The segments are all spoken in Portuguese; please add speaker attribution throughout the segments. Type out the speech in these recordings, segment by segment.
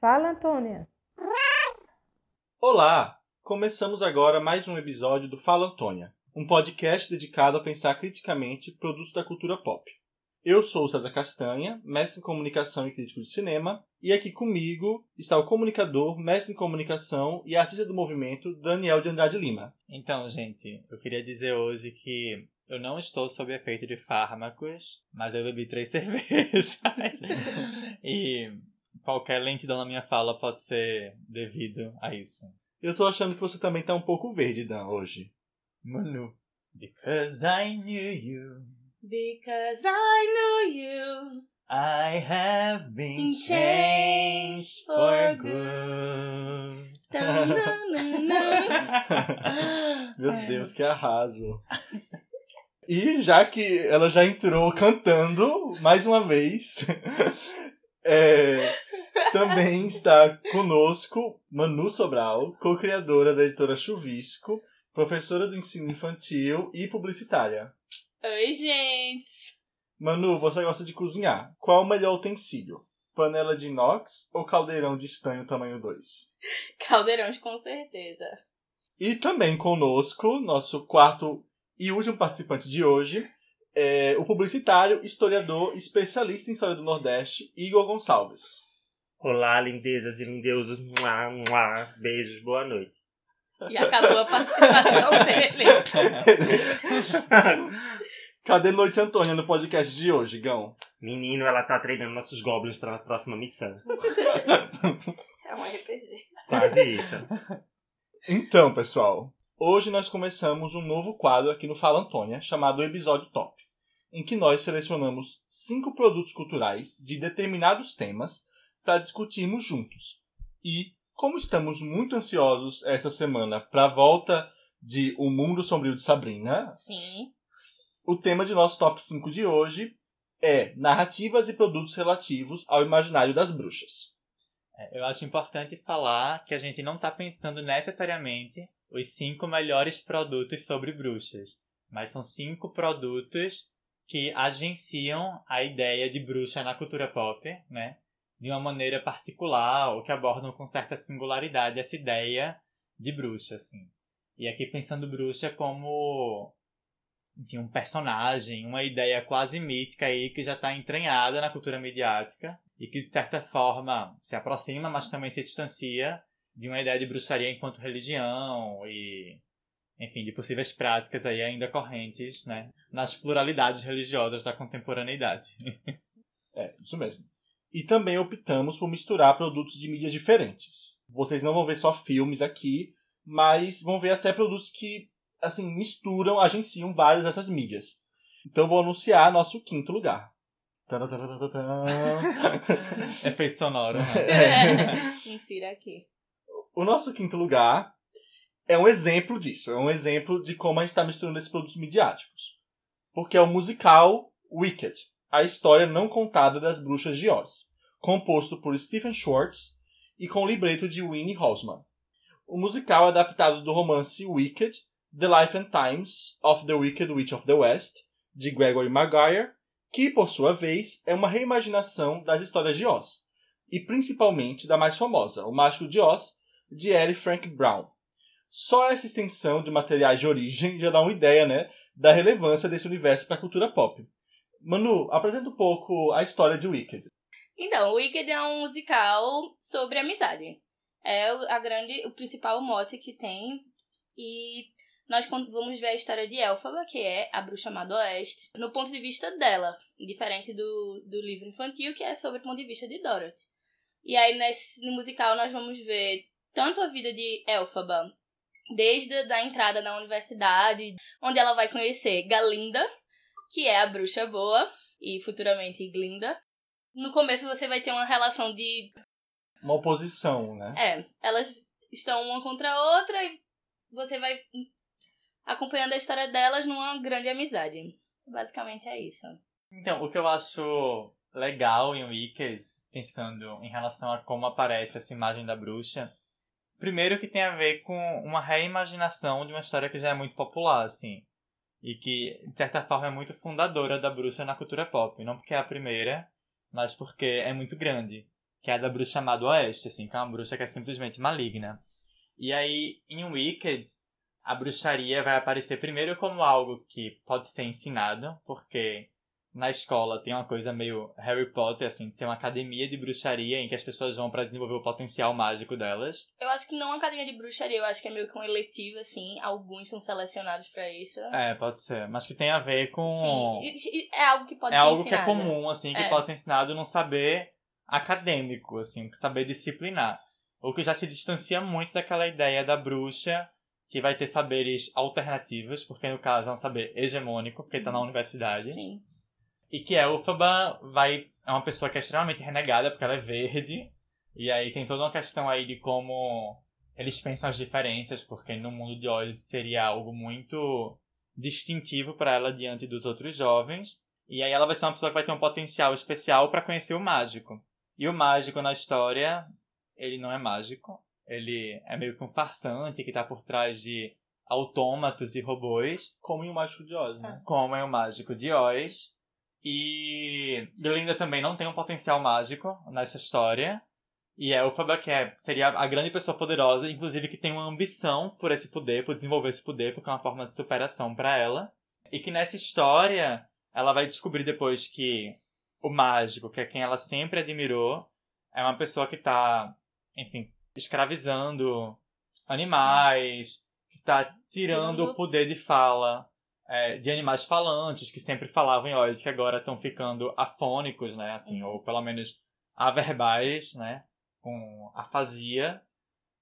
Speaker 1: Fala, Antônia.
Speaker 2: Olá! Começamos agora mais um episódio do Fala Antônia, um podcast dedicado a pensar criticamente produtos da cultura pop. Eu sou o César Castanha, mestre em comunicação e crítico de cinema, e aqui comigo está o comunicador, mestre em comunicação e artista do movimento Daniel de Andrade Lima.
Speaker 3: Então, gente, eu queria dizer hoje que eu não estou sob efeito de fármacos, mas eu bebi três cervejas. e qualquer lentidão na minha fala pode ser devido a isso.
Speaker 2: Eu tô achando que você também tá um pouco verde, Dan, hoje.
Speaker 3: Manu. Because I knew you.
Speaker 4: Because I knew you.
Speaker 3: I have been
Speaker 4: Changed
Speaker 3: for
Speaker 4: for
Speaker 3: good.
Speaker 2: Meu Deus, que arraso. E já que ela já entrou cantando, mais uma vez, é, também está conosco Manu Sobral, co-criadora da editora Chuvisco, professora do ensino infantil e publicitária.
Speaker 4: Oi, gente.
Speaker 2: Manu, você gosta de cozinhar. Qual o melhor utensílio? Panela de inox ou caldeirão de estanho tamanho 2?
Speaker 4: Caldeirões, com certeza.
Speaker 2: E também conosco, nosso quarto e último participante de hoje, é o publicitário, historiador, especialista em história do Nordeste, Igor Gonçalves.
Speaker 5: Olá, lindezas e lindeusos. Mua, mua. Beijos, boa noite.
Speaker 4: E acabou a participação dele.
Speaker 2: Cadê Noite Antônia no podcast de hoje, Gão?
Speaker 5: Menino, ela tá treinando nossos goblins para a próxima missão.
Speaker 4: É um RPG.
Speaker 5: Quase isso.
Speaker 2: Então, pessoal, hoje nós começamos um novo quadro aqui no Fala Antônia, chamado Episódio Top, em que nós selecionamos cinco produtos culturais de determinados temas para discutirmos juntos. E, como estamos muito ansiosos essa semana para a volta de O Mundo Sombrio de Sabrina,
Speaker 4: Sim.
Speaker 2: o tema de nosso top 5 de hoje é narrativas e produtos relativos ao imaginário das bruxas.
Speaker 3: É, Eu acho importante falar que a gente não está pensando necessariamente os cinco melhores produtos sobre bruxas, mas são cinco produtos que agenciam a ideia de bruxa na cultura pop, né? De uma maneira particular, ou que abordam com certa singularidade essa ideia de bruxa, assim. E aqui pensando bruxa como enfim, um personagem, uma ideia quase mítica aí que já está entranhada na cultura midiática e que de certa forma se aproxima, mas também se distancia de uma ideia de bruxaria enquanto religião e enfim, de possíveis práticas aí ainda correntes, né, nas pluralidades religiosas da contemporaneidade.
Speaker 2: É, isso mesmo. E também optamos por misturar produtos de mídias diferentes. Vocês não vão ver só filmes aqui, mas vão ver até produtos que, assim, misturam, agenciam várias dessas mídias. Então eu vou anunciar nosso quinto lugar.
Speaker 3: Efeito sonoro, né?
Speaker 4: É. Insira aqui.
Speaker 2: o nosso quinto lugar é um exemplo disso. É um exemplo de como a gente está misturando esses produtos midiáticos. Porque é o musical Wicked, a história não contada das bruxas de Oz, composto por Stephen Schwartz e com o libreto de Winnie Hausman. O musical é adaptado do romance Wicked, The Life and Times of the Wicked Witch of the West, de Gregory Maguire, que, por sua vez, é uma reimaginação das histórias de Oz, e principalmente da mais famosa, O Mágico de Oz, de L. Frank Brown. Só essa extensão de materiais de origem já dá uma ideia, né, da relevância desse universo para a cultura pop. Manu, apresenta um pouco a história de Wicked.
Speaker 4: Então, Wicked é um musical sobre amizade. É a grande, o principal mote que tem. E nós vamos ver a história de Elphaba, que é a bruxa do oeste, no ponto de vista dela. Diferente do, do livro infantil, que é sobre o ponto de vista de Dorothy. E aí, nesse, no musical, nós vamos ver tanto a vida de Elphaba, desde a da entrada na universidade, onde ela vai conhecer Galinda, que é a bruxa boa, e futuramente Glinda. No começo você vai ter uma relação de.
Speaker 2: Uma oposição, né?
Speaker 4: É, elas estão uma contra a outra e você vai acompanhando a história delas numa grande amizade. Basicamente é isso.
Speaker 3: Então, o que eu acho legal em Wicked, pensando em relação a como aparece essa imagem da bruxa, primeiro que tem a ver com uma reimaginação de uma história que já é muito popular, assim. E que, de certa forma, é muito fundadora da bruxa na cultura pop. Não porque é a primeira, mas porque é muito grande. que é a da bruxa chamada Oeste, assim, que é uma bruxa que é simplesmente maligna. E aí, em Wicked, a bruxaria vai aparecer primeiro como algo que pode ser ensinado, porque na escola tem uma coisa meio Harry Potter, assim, de ser uma academia de bruxaria em que as pessoas vão para desenvolver o potencial mágico delas.
Speaker 4: Eu acho que não é uma academia de bruxaria, eu acho que é meio que um eletivo, assim. Alguns são selecionados pra isso.
Speaker 3: É, pode ser. Mas que tem a ver com.
Speaker 4: Sim, é algo que pode
Speaker 3: é
Speaker 4: ser
Speaker 3: algo que é
Speaker 4: ensinado.
Speaker 3: comum, assim, que
Speaker 4: É.
Speaker 3: pode ser ensinado num saber acadêmico, assim, saber disciplinar. O que já se distancia muito daquela ideia da bruxa que vai ter saberes alternativos, porque no caso é um saber hegemônico, porque tá na universidade.
Speaker 4: Sim.
Speaker 3: E que Elphaba vai. É uma pessoa que é extremamente renegada porque ela é verde. E aí tem toda uma questão aí de como eles pensam as diferenças, porque no mundo de Oz seria algo muito distintivo para ela diante dos outros jovens. E aí ela vai ser uma pessoa que vai ter um potencial especial para conhecer o mágico. E o mágico na história, ele não é mágico. Ele é meio que um farsante que tá por trás de autômatos e robôs
Speaker 2: Como em o Mágico de Oz, né?
Speaker 3: como é o mágico de Oz. E Glinda também não tem um potencial mágico nessa história. E Elphaba, que é, seria a grande pessoa poderosa, inclusive que tem uma ambição por esse poder, por desenvolver esse poder, porque é uma forma de superação para ela. E que nessa história, ela vai descobrir depois que o mágico, que é quem ela sempre admirou, é uma pessoa que tá, enfim, escravizando animais, que tá Tirando- o poder de fala é, de animais falantes, que sempre falavam em Oz, que agora estão ficando afônicos, né, assim, ou pelo menos averbais, né, com afasia.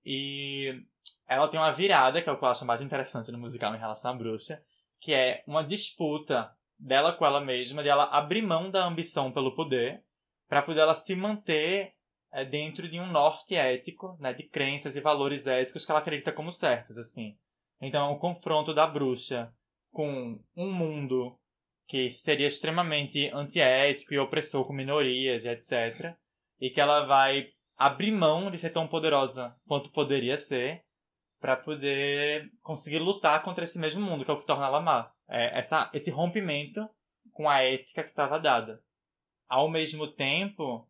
Speaker 3: E ela tem uma virada, que é o que eu acho mais interessante no musical em relação à bruxa, que é uma disputa dela com ela mesma, de ela abrir mão da ambição pelo poder, para poder ela se manter é, dentro de um norte ético, né, de crenças e valores éticos que ela acredita como certos, assim. Então é um confronto da bruxa com um mundo que seria extremamente antiético e opressor com minorias e etc. E que ela vai abrir mão de ser tão poderosa quanto poderia ser para poder conseguir lutar contra esse mesmo mundo, que é o que torna ela má. É essa, esse rompimento com a ética que estava dada. Ao mesmo tempo,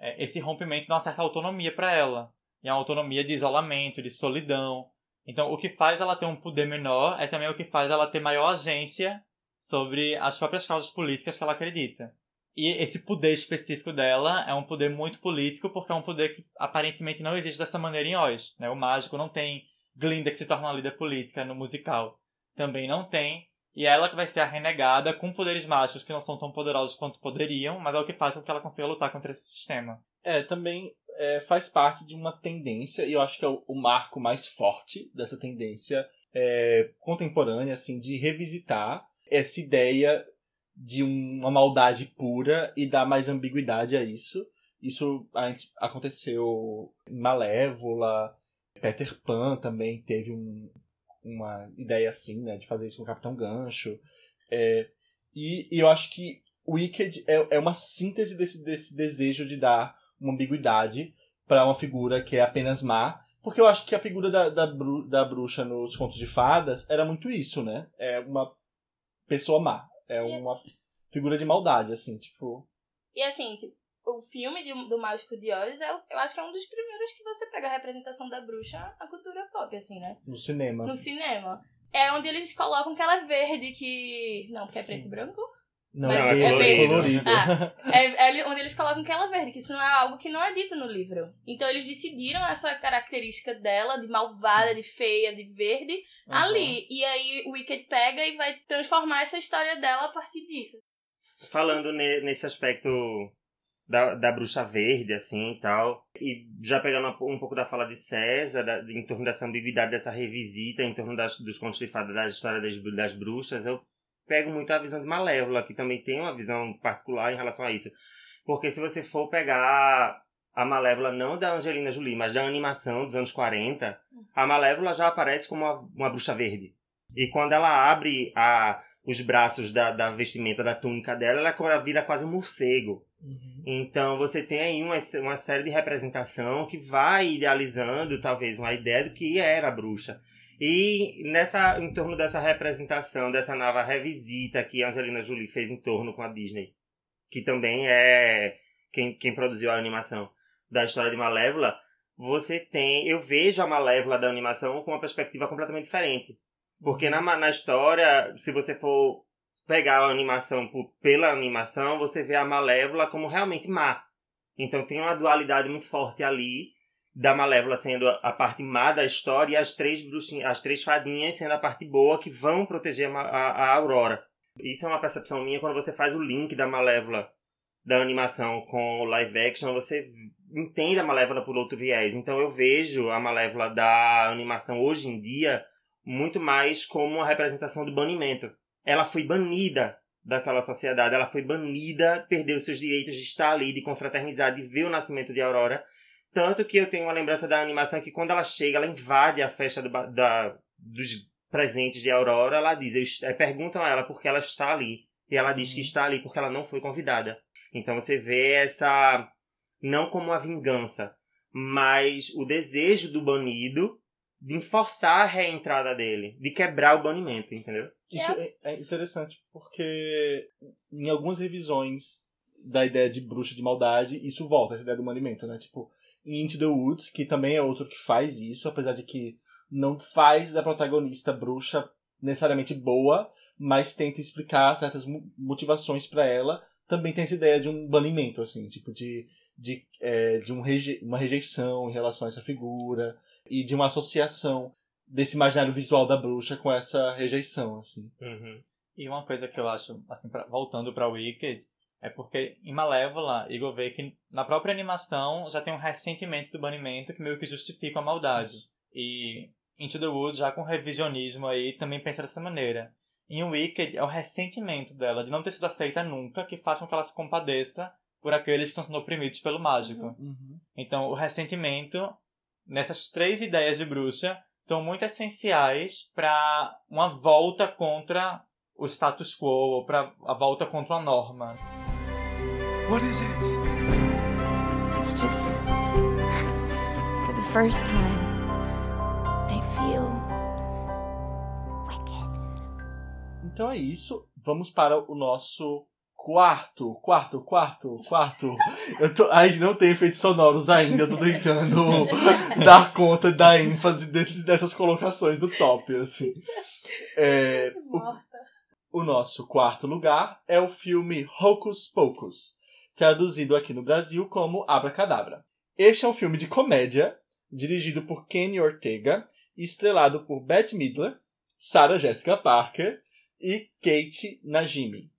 Speaker 3: é, esse rompimento dá uma certa autonomia para ela. E é uma autonomia de isolamento, de solidão. Então, o que faz ela ter um poder menor é também o que faz ela ter maior agência sobre as próprias causas políticas que ela acredita. E esse poder específico dela é um poder muito político, porque é um poder que aparentemente não existe dessa maneira em Oz. Né? O mágico não tem Glinda que se torna uma líder política no musical. Também não tem. E ela que vai ser a renegada com poderes mágicos que não são tão poderosos quanto poderiam, mas é o que faz com que ela consiga lutar contra esse sistema.
Speaker 2: É, também é, faz parte de uma tendência, e eu acho que é o, o marco mais forte dessa tendência é, contemporânea, assim, de revisitar essa ideia de uma maldade pura e dar mais ambiguidade a isso. Isso aconteceu em Malévola, Peter Pan também teve um- uma ideia assim, né, de fazer isso com o Capitão Gancho. É, e, e eu acho que Wicked é, é uma síntese desse, desse desejo de dar uma ambiguidade para uma figura que é apenas má. Porque eu acho que a figura da, da, bru- da bruxa nos contos de fadas era muito isso, né? É uma pessoa má. É uma figura de maldade, assim, tipo.
Speaker 4: E assim, tipo, o filme de- do Mágico de Oz, é, eu acho que é um dos primeiros que você pega a representação da bruxa na cultura pop, assim, né?
Speaker 2: No cinema.
Speaker 4: No cinema. É onde eles colocam aquela verde que. Não, porque é
Speaker 2: Sim.
Speaker 4: preto e branco?
Speaker 2: Não,
Speaker 4: Mas
Speaker 2: é
Speaker 4: é
Speaker 2: verde colorido.
Speaker 4: Ah, é, é onde eles colocam aquela verde, que isso não é algo que não é dito no livro. Então eles decidiram essa característica dela, de malvada, de feia, de verde,
Speaker 2: Uhum.
Speaker 4: ali. E aí o Wicked pega e vai transformar essa história dela a partir disso.
Speaker 5: Falando ne- nesse aspecto da, da bruxa verde, assim, e tal, e já pegando um pouco da fala de César, da- em torno dessa ambiguidade, dessa revisita, em torno das, dos contos de fada, da história das, das bruxas, eu pego muito a visão de Malévola, que também tem uma visão particular em relação a isso. Porque se você for pegar a Malévola, não da Angelina Jolie, mas da animação dos anos 40, a Malévola já aparece como uma, uma bruxa verde. E quando ela abre a, os braços da, da vestimenta, da túnica dela, ela vira quase um morcego.
Speaker 2: Uhum.
Speaker 5: Então você tem aí uma, uma série de representação que vai idealizando talvez uma ideia do que era a bruxa. E nessa, em torno dessa representação, dessa nova revisita que a Angelina Jolie fez em torno com a Disney, que também é quem, quem produziu a animação. da história de Malévola, você tem. Eu vejo a Malévola da animação com uma perspectiva completamente diferente. Porque na, na história, se você for pegar a animação por, pela animação, você vê a Malévola como realmente má. Então tem uma dualidade muito forte ali da Malévola sendo a parte má da história e as três bruxinhas, as três fadinhas sendo a parte boa que vão proteger a, a, a Aurora. Isso é uma percepção minha quando você faz o link da Malévola da animação com o live action, você entende a Malévola por outro viés. Então eu vejo a Malévola da animação hoje em dia muito mais como uma representação do banimento. Ela foi banida daquela sociedade, ela foi banida, perdeu seus direitos de estar ali, de confraternizar, de ver o nascimento de Aurora. Tanto que eu tenho uma lembrança da animação que quando ela chega, ela invade a festa do, da, dos presentes de Aurora, ela diz, é, perguntam a ela por que ela está ali. E ela diz que uhum. está ali porque ela não foi convidada. Então você vê essa, não como uma vingança, mas o desejo do banido de forçar a reentrada dele, de quebrar o banimento, entendeu?
Speaker 2: Isso é, é interessante, porque em algumas revisões da ideia de bruxa de maldade, isso volta, essa ideia do banimento, né? Tipo, em Into the Woods, que também é outro que faz isso, apesar de que não faz da protagonista bruxa necessariamente boa, mas tenta explicar certas motivações para ela. Também tem essa ideia de um banimento, assim, tipo, de, de, é, de um reje uma rejeição em relação a essa figura e de uma associação desse imaginário visual da bruxa com essa rejeição, assim.
Speaker 5: Uhum.
Speaker 3: E uma coisa que eu acho, assim, pra, voltando para Wicked, é porque em Malévola, Igor vê que na própria animação já tem um ressentimento do banimento que meio que justifica a maldade. E Into the Woods, já com revisionismo aí, também pensa dessa maneira. Em Wicked, é o ressentimento dela de não ter sido aceita nunca que faz com que ela se compadeça por aqueles que estão sendo oprimidos pelo mágico.
Speaker 2: Uhum. uhum.
Speaker 3: Então, o ressentimento, nessas três ideias de bruxa, são muito essenciais para uma volta contra o status quo, ou para a volta contra a norma. What is it? It's just for the first time
Speaker 2: I feel wicked. Então é isso. Vamos para o nosso quarto, quarto, quarto, quarto. Eu tô, a gente não tem efeitos sonoros ainda, eu tô tentando dar conta da ênfase desses, dessas colocações do top, assim. É, o, o nosso quarto lugar é o filme Hocus Pocus, traduzido aqui no Brasil como Abracadabra. Este é um filme de comédia, dirigido por Kenny Ortega e estrelado por Bette Midler, Sarah Jessica Parker e Kate Najimy,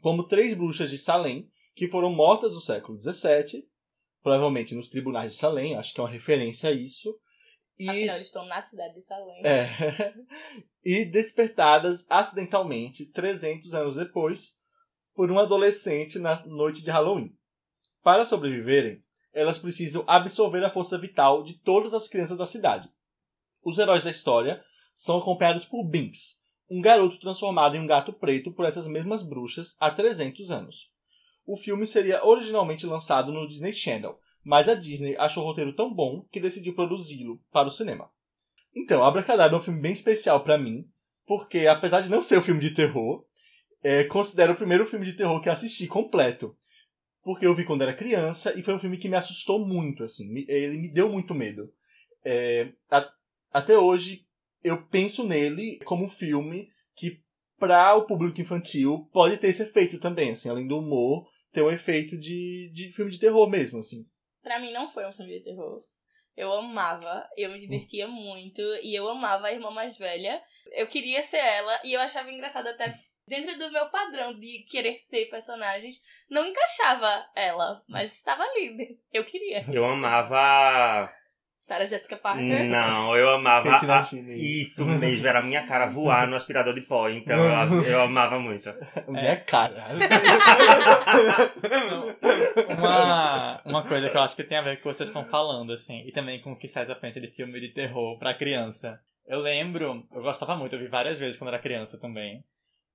Speaker 2: como três bruxas de Salem que foram mortas no século XVII, provavelmente nos tribunais de Salem, acho que é uma referência a isso.
Speaker 4: E, Afinal, eles estão na cidade de Salem.
Speaker 2: É, e despertadas acidentalmente 300 anos depois por um adolescente na noite de Halloween. Para sobreviverem, elas precisam absorver a força vital de todas as crianças da cidade. Os heróis da história são acompanhados por Binks, um garoto transformado em um gato preto por essas mesmas bruxas há 300 anos. O filme seria originalmente lançado no Disney Channel, mas a Disney achou o roteiro tão bom que decidiu produzi-lo para o cinema. Então, Abracadabra é um filme bem especial para mim, porque apesar de não ser um filme de terror, é, considero o primeiro filme de terror que assisti completo. Porque eu vi quando era criança e foi um filme que me assustou muito, assim. Ele me deu muito medo. É, a, até hoje, eu penso nele como um filme que, para o público infantil, pode ter esse efeito também, assim. Além do humor, ter um efeito de, de filme de terror mesmo, assim.
Speaker 4: Pra mim não foi um filme de terror. Eu amava, eu me divertia muito e eu amava a irmã mais velha. Eu queria ser ela e eu achava engraçado até dentro do meu padrão de querer ser personagens, não encaixava ela, mas estava linda. Eu queria.
Speaker 5: Eu amava.
Speaker 4: Sarah Jessica Parker?
Speaker 5: Não, eu amava. A... Isso mesmo, era a minha cara voar no aspirador de pó, então eu, eu amava muito.
Speaker 2: Minha é. cara.
Speaker 3: uma, uma coisa que eu acho que tem a ver com o que vocês estão falando, assim, e também com o que César pensa de filme de terror pra criança. Eu lembro, eu gostava muito, eu vi várias vezes quando era criança também.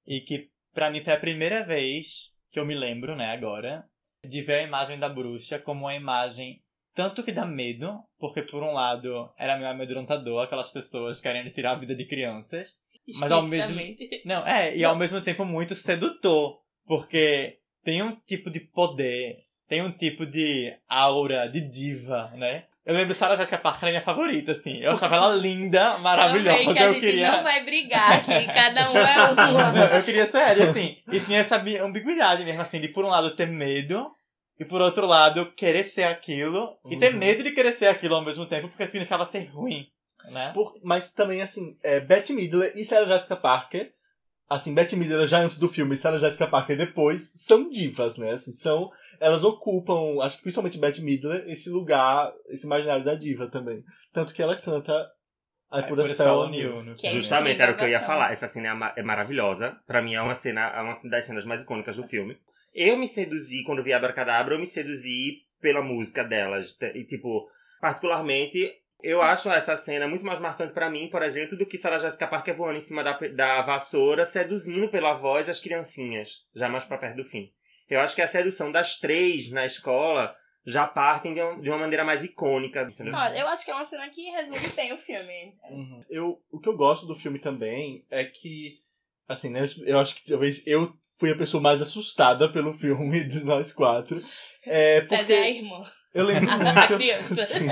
Speaker 3: E que para mim foi a primeira vez que eu me lembro, né, agora, de ver a imagem da bruxa como uma imagem tanto que dá medo, porque por um lado era meio amedrontador aquelas pessoas querendo tirar a vida de crianças, mas ao mesmo Não, é, e ao mesmo tempo muito sedutor, porque tem um tipo de poder tem um tipo de aura de diva, né? Eu lembro Sarah Jessica Parker era minha favorita, assim. Eu achava ela linda, maravilhosa.
Speaker 4: Também que a
Speaker 3: eu
Speaker 4: gente
Speaker 3: queria.
Speaker 4: não vai brigar aqui, cada um é.
Speaker 3: Não, eu queria sério, assim. E tinha essa bi- ambiguidade mesmo, assim, de por um lado ter medo, e por outro lado querer ser aquilo, e ter
Speaker 2: Uhum.
Speaker 3: medo de querer ser aquilo ao mesmo tempo, porque significava ser ruim, né?
Speaker 2: Por- mas também, assim, é, Bette Midler e Sarah Jessica Parker, assim, Bette Midler já antes do filme e Sarah Jessica Parker depois, são divas, né? Assim, são, elas ocupam, acho que principalmente Bette Midler, esse lugar, esse imaginário da diva também. Tanto que ela canta I
Speaker 3: É,
Speaker 2: Put
Speaker 3: por
Speaker 2: a Spell on You.
Speaker 4: Que é.
Speaker 5: Justamente era o que eu ia falar. Essa cena é, ma- é maravilhosa. Pra mim é uma cena, é uma das cenas mais icônicas do filme. Eu me seduzi, quando vi Abracadabra, eu me seduzi pela música delas. E, tipo, particularmente, eu acho essa cena muito mais marcante pra mim, por exemplo, do que Sarah Jessica Parker voando em cima da, da vassoura, seduzindo pela voz as criancinhas, já mais pra perto do fim. Eu acho que a sedução das três na escola já partem de, um- de uma maneira mais icônica, entendeu?
Speaker 4: Eu acho que é uma cena que resume bem o filme.
Speaker 2: Uhum. Eu, o que eu gosto do filme também é que, assim, né, eu acho que talvez eu fui a pessoa mais assustada pelo filme de nós quatro. É,
Speaker 4: César
Speaker 2: porque
Speaker 4: é a irmã.
Speaker 2: eu lembro
Speaker 4: A
Speaker 2: muito.
Speaker 4: criança.
Speaker 2: Sim.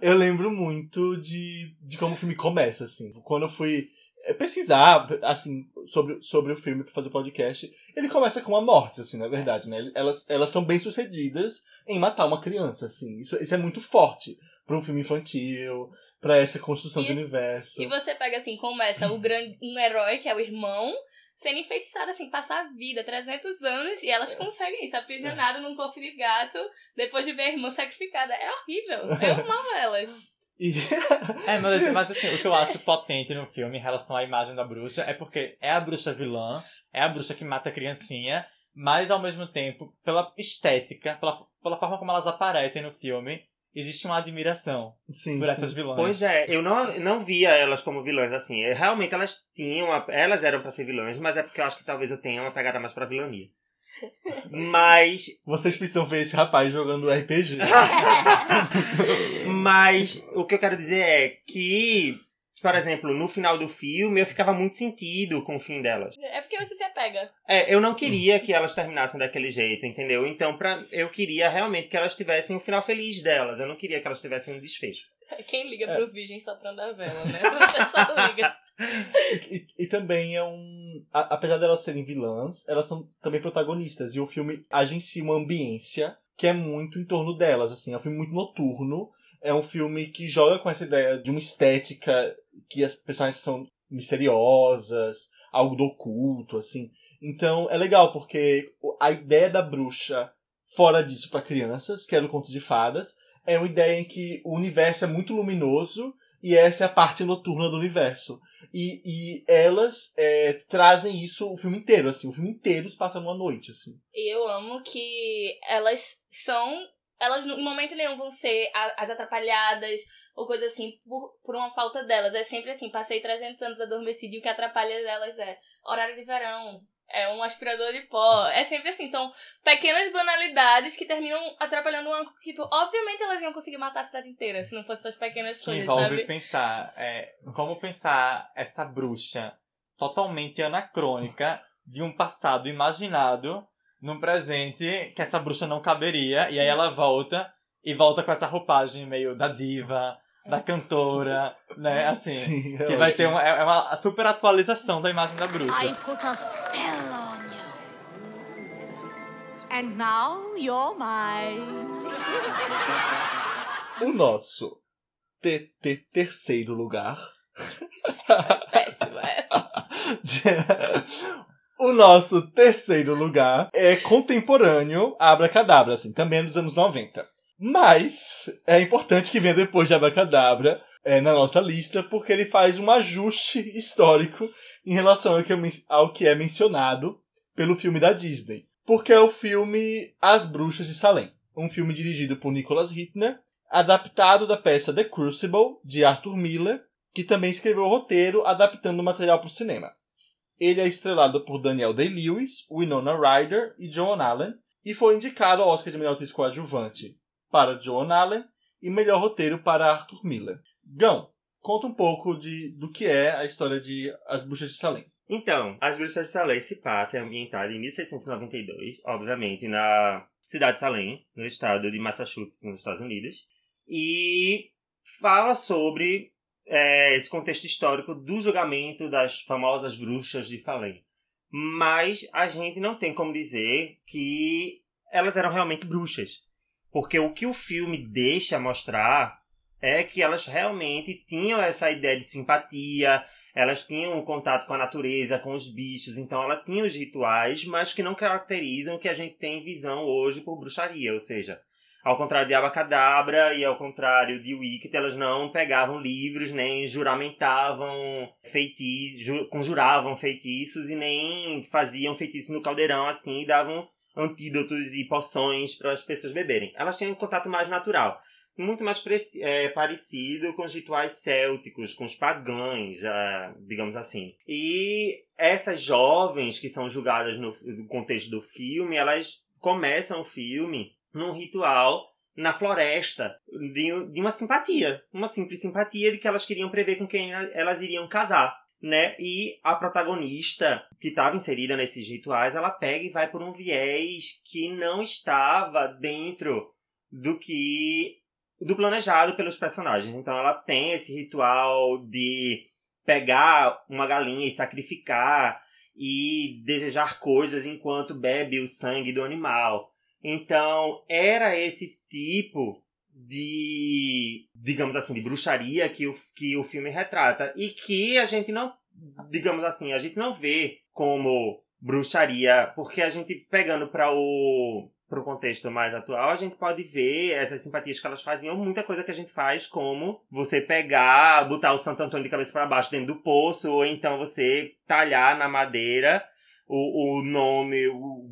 Speaker 2: Eu lembro muito de, de como o filme começa, assim. Quando eu fui pesquisar, assim, sobre, sobre o filme pra fazer o podcast, ele começa com a morte, assim, na verdade, né? Elas, elas são bem sucedidas em matar uma criança, assim. Isso, isso é muito forte pra um filme infantil, pra essa construção
Speaker 4: E-
Speaker 2: de universo.
Speaker 4: E você pega assim, começa o grande, um herói, que é o irmão, sendo enfeitiçado, assim, passar a vida, 300 anos, e elas conseguem isso, aprisionado num corpo de gato, depois de ver a irmã sacrificada. É horrível. Eu amava elas.
Speaker 2: E
Speaker 3: É, mas, mas assim, o que eu acho potente no filme em relação à imagem da bruxa é porque é a bruxa vilã, é a bruxa que mata a criancinha, mas ao mesmo tempo, pela estética, pela, pela forma como elas aparecem no filme, existe uma admiração
Speaker 2: sim,
Speaker 3: por
Speaker 2: sim.
Speaker 3: essas vilãs.
Speaker 5: Pois é, eu não, não via elas como vilãs assim. É, Realmente elas tinham, a- elas eram pra ser vilãs, mas é porque eu acho que talvez eu tenha uma pegada mais pra vilania. Mas,
Speaker 2: Vocês precisam ver esse rapaz jogando RPG.
Speaker 5: mas o que eu quero dizer é que, por exemplo, no final do filme eu ficava muito sentido com o fim delas.
Speaker 4: É porque você se apega.
Speaker 5: É, eu não queria que elas terminassem daquele jeito, entendeu? Então, pra, eu queria realmente que elas tivessem o final feliz delas. Eu não queria que elas tivessem um desfecho.
Speaker 4: Quem liga
Speaker 2: É.
Speaker 4: pro virgem soprando a vela, né? Você só liga.
Speaker 2: E, e- e também é um. a- apesar delas serem vilãs, elas são também protagonistas. E o filme agencia uma ambiência que é muito em torno delas. Assim, é um filme muito noturno. É um filme que joga com essa ideia de uma estética que as personagens são misteriosas, algo do oculto, assim. Então é legal, porque a ideia da bruxa fora disso para crianças, que era o conto de fadas, é uma ideia em que o universo é muito luminoso e essa é a parte noturna do universo. E, e elas é, trazem isso o filme inteiro, assim. O filme inteiro se passa numa noite, assim.
Speaker 4: E eu amo que elas são. Elas em momento nenhum vão ser as atrapalhadas ou coisa assim por, por uma falta delas. É sempre assim: passei 300 anos adormecido e o que atrapalha elas é horário de verão, é um aspirador de pó. É sempre assim: são pequenas banalidades que terminam atrapalhando uma. Tipo, obviamente elas iam conseguir matar a cidade inteira se não fossem essas pequenas
Speaker 3: que
Speaker 4: coisas,
Speaker 3: envolve
Speaker 4: sabe?
Speaker 3: pensar é, como pensar essa bruxa totalmente anacrônica de um passado imaginado num presente que essa bruxa não caberia e aí ela volta e volta com essa roupagem meio da diva, da cantora, né? Assim,
Speaker 2: Sim, é
Speaker 3: que vai ter uma, é uma super atualização da imagem da
Speaker 1: I
Speaker 3: bruxa.
Speaker 1: put a spell on you. And now you're mine.
Speaker 2: O nosso TT terceiro lugar.
Speaker 4: Essa.
Speaker 2: o nosso terceiro lugar é contemporâneo a Abracadabra, assim, também é dos anos 90. Mas é importante que venha depois de Abracadabra é, na nossa lista, porque ele faz um ajuste histórico em relação ao que, é ao que é mencionado pelo filme da Disney. Porque é o filme As Bruxas de Salem. Um filme dirigido por Nicholas Hittner, adaptado da peça The Crucible, de Arthur Miller, que também escreveu o roteiro adaptando o material para o cinema. Ele é estrelado por Daniel Day-Lewis, Winona Ryder e Joan Allen, e foi indicado ao Oscar de melhor atriz coadjuvante para Joan Allen e melhor roteiro para Arthur Miller. Gão, conta um pouco de, do que é a história de As Bruxas de Salem.
Speaker 5: Então, As Bruxas de Salem se passa, é ambientada em 1692, obviamente, na cidade de Salem, no estado de Massachusetts, nos Estados Unidos, e fala sobre é, esse contexto histórico do julgamento das famosas bruxas de Salem. Mas a gente não tem como dizer que elas eram realmente bruxas. Porque o que o filme deixa mostrar é que elas realmente tinham essa ideia de simpatia, elas tinham um contato com a natureza, com os bichos, então ela tinha os rituais, mas que não caracterizam o que a gente tem visão hoje por bruxaria, ou seja, ao contrário de Abacadabra e ao contrário de Wicked, elas não pegavam livros, nem juramentavam feitiços, conjuravam feitiços e nem faziam feitiços no caldeirão assim e davam antídotos e poções para as pessoas beberem. Elas tinham um contato mais natural muito mais é, parecido com os rituais célticos, com os pagães, é, digamos assim. E essas jovens que são julgadas no, no contexto do filme, elas começam o filme num ritual na floresta de, de uma simpatia, uma simples simpatia de que elas queriam prever com quem elas iriam casar. Né? E a protagonista que estava inserida nesses rituais, ela pega e vai por um viés que não estava dentro do que do planejado pelos personagens. Então ela tem esse ritual de pegar uma galinha e sacrificar e desejar coisas enquanto bebe o sangue do animal. Então, era esse tipo de, digamos assim, de bruxaria que o, que o filme retrata. E que a gente não, digamos assim, a gente não vê como bruxaria, porque a gente pegando para o para o contexto mais atual, a gente pode ver essas simpatias que elas faziam, muita coisa que a gente faz, como você pegar, botar o Santo Antônio de cabeça para baixo dentro do poço, ou então você talhar na madeira o, o nome, o,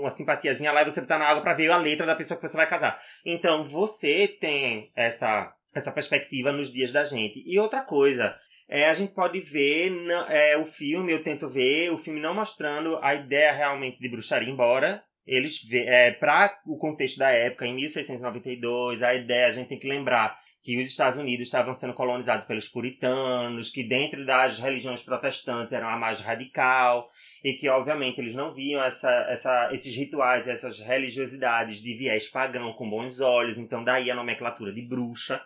Speaker 5: uma simpatiazinha lá e você botar na água para ver a letra da pessoa que você vai casar. Então você tem essa, essa perspectiva nos dias da gente. E outra coisa, é, a gente pode ver é, o filme, eu tento ver o filme não mostrando a ideia realmente de bruxaria, embora eles, é, para o contexto da época, em 1692, a ideia, a gente tem que lembrar que os Estados Unidos estavam sendo colonizados pelos puritanos, que dentro das religiões protestantes eram a mais radical, e que, obviamente, eles não viam essa, essa, esses rituais, essas religiosidades de viés pagão com bons olhos, então daí a nomenclatura de bruxa.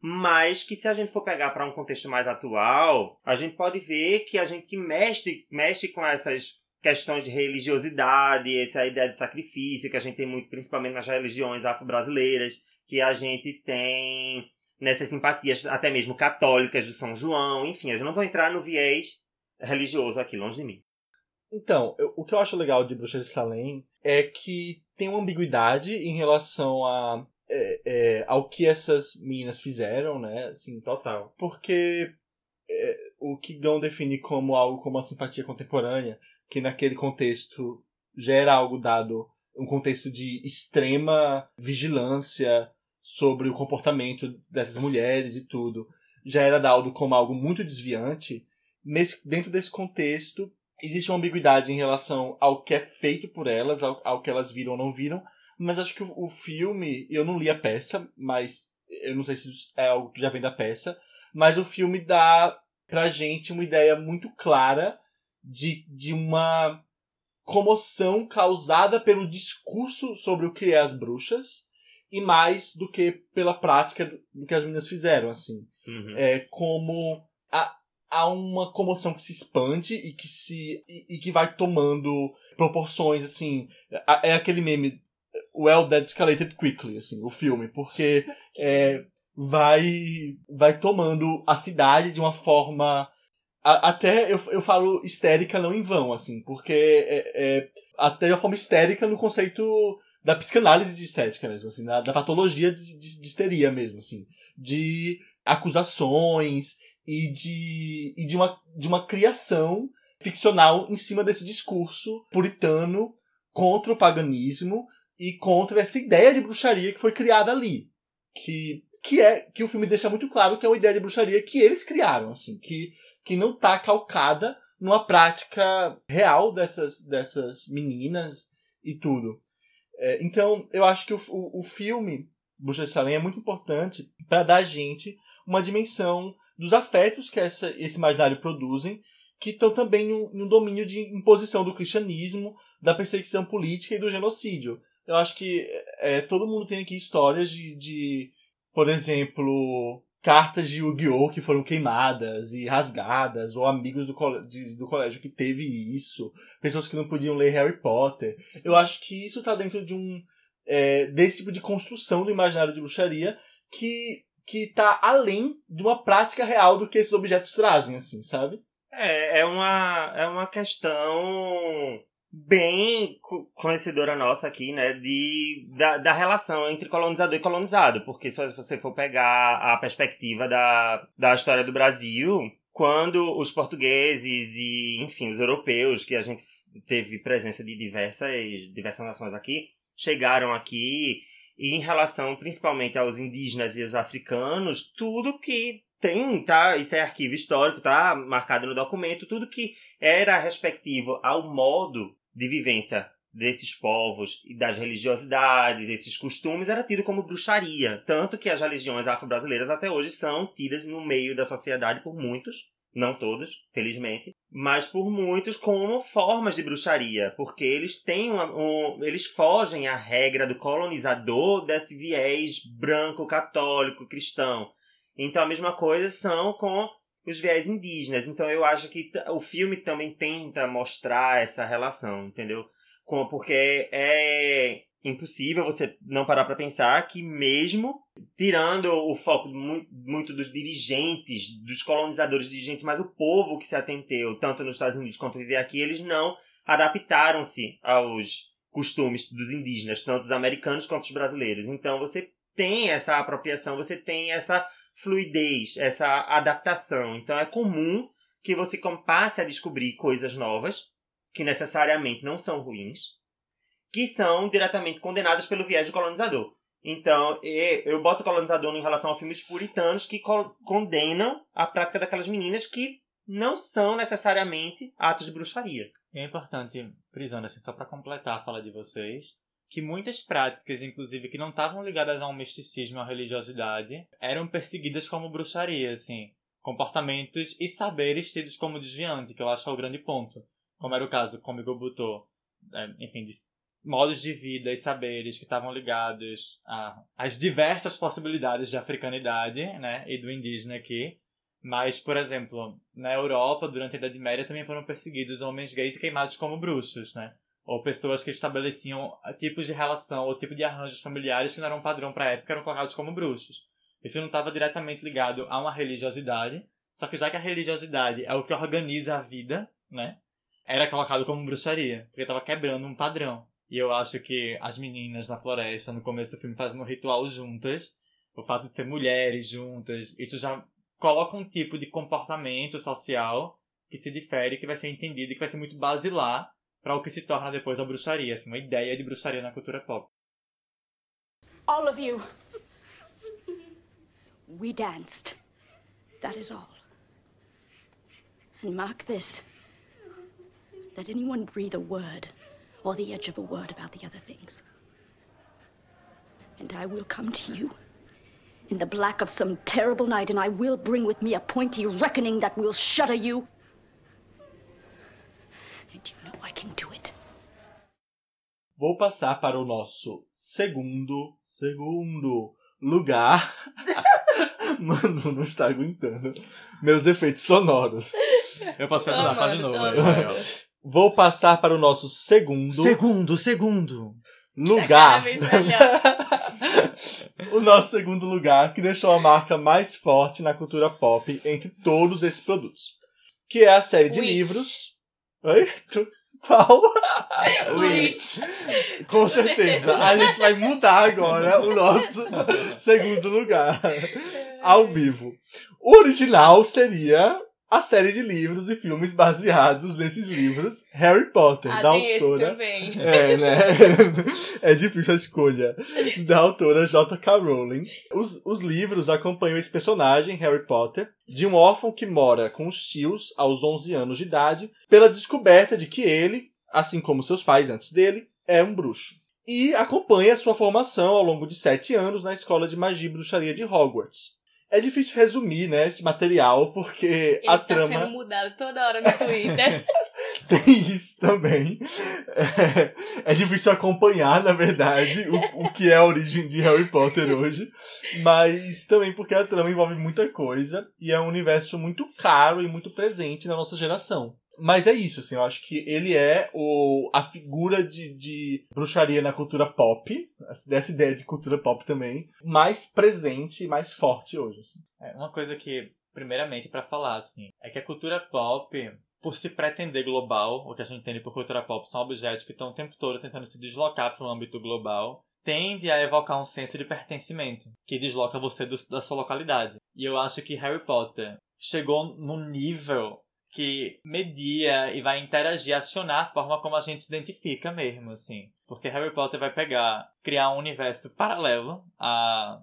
Speaker 5: Mas que se a gente for pegar para um contexto mais atual, a gente pode ver que a gente que mexe, mexe com essas questões de religiosidade, essa ideia de sacrifício que a gente tem muito, principalmente nas religiões afro-brasileiras, que a gente tem nessas simpatias até mesmo católicas do São João, enfim, eu não vou entrar no viés religioso aqui, longe de mim.
Speaker 2: Então, eu, o que eu acho legal de Bruxas de Salem é que tem uma ambiguidade em relação a, é, é, ao que essas meninas fizeram, né? Assim,
Speaker 5: Total.
Speaker 2: Porque é, o que Gão define como algo como a simpatia contemporânea, que naquele contexto já era algo dado, um contexto de extrema vigilância sobre o comportamento dessas mulheres e tudo, já era dado como algo muito desviante. Nesse, dentro desse contexto, existe uma ambiguidade em relação ao que é feito por elas, ao, ao que elas viram ou não viram, mas acho que o, o, filme, eu não li a peça, mas eu não sei se é algo que já vem da peça, mas o filme dá pra gente uma ideia muito clara de, de uma comoção causada pelo discurso sobre o que é as bruxas e mais do que pela prática do que as meninas fizeram, assim.
Speaker 5: Uhum.
Speaker 2: É como a, há uma comoção que se expande e que se e, e, que vai tomando proporções assim é aquele meme well that escalated quickly assim o filme porque é, vai vai tomando a cidade de uma forma a, até eu, eu falo histérica não em vão assim porque é, é até de uma forma histérica no conceito da psicanálise de estética mesmo assim da, da patologia de, de, de histeria mesmo assim de acusações e de, e de, uma, de uma criação ficcional em cima desse discurso puritano contra o paganismo e contra essa ideia de bruxaria que foi criada ali. Que, que é que o filme deixa muito claro que é uma ideia de bruxaria que eles criaram, assim, que, que não está calcada numa prática real dessas, dessas meninas e tudo. É, então, eu acho que o, o, o filme Bruxa de Salem é muito importante para dar a gente uma dimensão dos afetos que essa, esse imaginário produzem, que estão também no, no domínio de imposição do cristianismo, da perseguição política e do genocídio. Eu acho que é, todo mundo tem aqui histórias de, de por exemplo, cartas de Yu-Gi-Oh! que foram queimadas e rasgadas, ou amigos do, cole de, do colégio que teve isso, pessoas que não podiam ler Harry Potter. Eu acho que isso tá dentro de um. É, desse tipo de construção do imaginário de bruxaria que, que tá além de uma prática real do que esses objetos trazem, assim, sabe?
Speaker 5: É, é uma, é uma questão bem conhecedora nossa aqui, né, de, da, da relação entre colonizador e colonizado, porque se você for pegar a perspectiva da, da história do Brasil, quando os portugueses e, enfim, os europeus, que a gente teve presença de diversas, diversas nações aqui, chegaram aqui e em relação principalmente aos indígenas e aos africanos, tudo que tem, tá? Isso é arquivo histórico, tá? Marcado no documento, tudo que era respectivo ao modo de vivência desses povos e das religiosidades, esses costumes, era tido como bruxaria. Tanto que as religiões afro-brasileiras até hoje são tidas no meio da sociedade por muitos, não todos, felizmente, mas por muitos como formas de bruxaria, porque eles têm uma, um, eles fogem à regra do colonizador desse viés branco, católico, cristão. Então a mesma coisa são com os viés indígenas. Então eu acho que o filme também tenta mostrar essa relação, entendeu? Com, porque é impossível você não parar para pensar que mesmo tirando o foco muito, muito dos dirigentes, dos colonizadores dirigentes, mas o povo que se atenteu, tanto nos Estados Unidos quanto viver aqui, eles não adaptaram-se aos costumes dos indígenas, tanto os americanos quanto os brasileiros. Então você tem essa apropriação, você tem essa fluidez, essa adaptação. Então é comum que você passe a descobrir coisas novas, que necessariamente não são ruins, que são diretamente condenadas pelo viés do colonizador. Então, eu boto colonizador em relação a filmes puritanos que condenam a prática daquelas meninas que não são necessariamente atos de bruxaria.
Speaker 3: É importante, frisando assim, só para completar a fala de vocês, que muitas práticas, inclusive, que não estavam ligadas a um misticismo, a religiosidade, eram perseguidas como bruxaria, assim. Comportamentos e saberes tidos como desviante, que eu acho é o grande ponto. Como era o caso com o Butô, é, enfim, de modos de vida e saberes que estavam ligados às diversas possibilidades de africanidade, né, e do indígena aqui. Mas, por exemplo, na Europa, durante a Idade Média, também foram perseguidos homens gays e queimados como bruxos, né? Ou pessoas que estabeleciam tipos de relação ou tipo de arranjos familiares que não eram padrão para a época eram colocados como bruxos. Isso não estava diretamente ligado a uma religiosidade, só que já que a religiosidade é o que organiza a vida, né? Era colocado como bruxaria, porque estava quebrando um padrão. E eu acho que as meninas na floresta, no começo do filme, fazendo um ritual juntas, o fato de ser mulheres juntas, isso já coloca um tipo de comportamento social que se difere, que vai ser entendido e que vai ser muito basilar para o que se torna depois a bruxaria, assim, uma ideia de bruxaria na cultura pop.
Speaker 6: All of you. We danced. That is all. And mark this. Let anyone breathe a word or the edge of a word about the other things. And I will come to you in the black of some terrible night, and I will bring with me a pointy reckoning that will shudder you I can do it.
Speaker 2: Vou passar para o nosso segundo, segundo lugar. Mano, não está aguentando. Meus efeitos sonoros.
Speaker 3: Eu posso ajudar, faz de novo.
Speaker 2: Vou passar para o nosso segundo.
Speaker 3: Segundo, segundo.
Speaker 2: Lugar. o nosso segundo lugar, que deixou a marca mais forte na cultura pop entre todos esses produtos. Que é a série de Witch. livros Oi? Tu... Qual?
Speaker 4: Witch.
Speaker 2: Com certeza. A gente vai mudar agora o nosso segundo lugar. Ao vivo. O original seria a série de livros e filmes baseados nesses livros Harry Potter,
Speaker 4: ah,
Speaker 2: da autora.
Speaker 4: Também.
Speaker 2: É, né? é difícil a escolha. Da autora J.K. Rowling. Os, os livros acompanham esse personagem, Harry Potter, de um órfão que mora com os tios aos 11 anos de idade, pela descoberta de que ele, assim como seus pais antes dele, é um bruxo. E acompanha sua formação ao longo de sete anos na escola de magia e bruxaria de Hogwarts. É difícil resumir, né, esse material, porque
Speaker 4: Ele
Speaker 2: a
Speaker 4: tá
Speaker 2: trama.
Speaker 4: sendo mudado toda hora no Twitter.
Speaker 2: Tem isso também. É, é difícil acompanhar, na verdade, o, o que é a origem de Harry Potter hoje. Mas também porque a trama envolve muita coisa e é um universo muito caro e muito presente na nossa geração. Mas é isso, assim, eu acho que ele é o, a figura de, de bruxaria na cultura pop, dessa ideia de cultura pop também, mais presente e mais forte hoje. Assim.
Speaker 3: É, uma coisa que, primeiramente, para falar, assim, é que a cultura pop, por se pretender global, o que a gente entende por cultura pop são objetos que estão o tempo todo tentando se deslocar para o âmbito global, tende a evocar um senso de pertencimento, que desloca você do, da sua localidade. E eu acho que Harry Potter chegou num nível que media e vai interagir, acionar a forma como a gente se identifica mesmo, assim. Porque Harry Potter vai pegar, criar um universo paralelo a,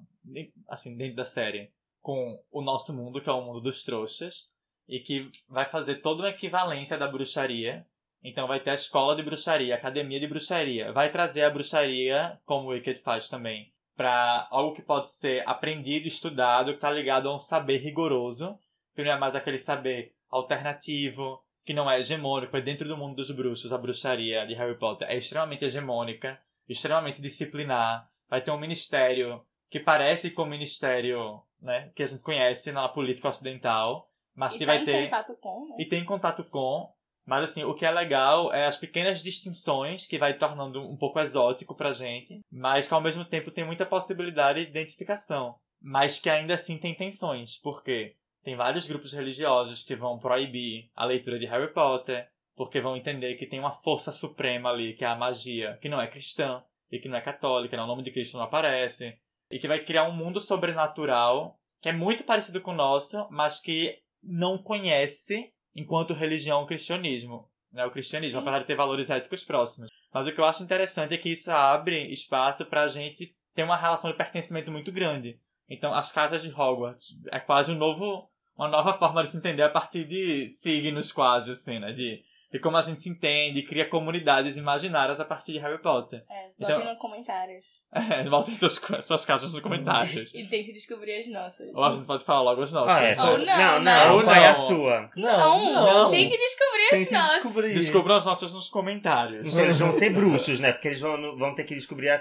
Speaker 3: assim, dentro da série, com o nosso mundo, que é o mundo dos trouxas, e que vai fazer toda uma equivalência da bruxaria. Então vai ter a escola de bruxaria, a academia de bruxaria. Vai trazer a bruxaria, como o Wicked faz também, para algo que pode ser aprendido, estudado, que está ligado a um saber rigoroso, que não é mais aquele saber alternativo, que não é hegemônico, é dentro do mundo dos bruxos, a bruxaria de Harry Potter é extremamente hegemônica, extremamente disciplinar. Vai ter um ministério que parece com o ministério né, que a gente conhece na política ocidental, mas
Speaker 4: e
Speaker 3: que
Speaker 4: tá
Speaker 3: vai ter.
Speaker 4: contato com, né?
Speaker 3: E tem contato com. Mas assim, o que é legal é as pequenas distinções que vai tornando um pouco exótico pra gente, mas que ao mesmo tempo tem muita possibilidade de identificação. Mas que ainda assim tem tensões. Por quê? Tem vários grupos religiosos que vão proibir a leitura de Harry Potter, porque vão entender que tem uma força suprema ali, que é a magia, que não é cristã, e que não é católica, não, o nome de Cristo não aparece, e que vai criar um mundo sobrenatural que é muito parecido com o nosso, mas que não conhece enquanto religião o cristianismo. Né? O cristianismo,
Speaker 4: Sim.
Speaker 3: apesar de ter valores éticos próximos. Mas o que eu acho interessante é que isso abre espaço pra gente ter uma relação de pertencimento muito grande. Então, as casas de Hogwarts é quase um novo, uma nova forma de se entender a partir de signos quase, assim, né? De, de como a gente se entende, cria comunidades imaginárias a partir de Harry Potter.
Speaker 4: É,
Speaker 3: Então-
Speaker 4: botem nos comentários.
Speaker 3: É, voltem suas, suas casas nos comentários.
Speaker 4: E tente descobrir as nossas.
Speaker 3: Ou a gente pode falar logo as nossas.
Speaker 5: Ah, é.
Speaker 3: né?
Speaker 4: Ou não,
Speaker 5: não,
Speaker 4: não.
Speaker 3: Ou
Speaker 5: qual é a
Speaker 3: não.
Speaker 5: sua?
Speaker 4: Não,
Speaker 2: não.
Speaker 4: tente descobrir as
Speaker 2: Tente
Speaker 4: nossas.
Speaker 2: descobrir.
Speaker 3: Descubram as nossas nos comentários.
Speaker 5: Então eles vão ser bruxos, né? Porque eles vão, vão ter que descobrir a,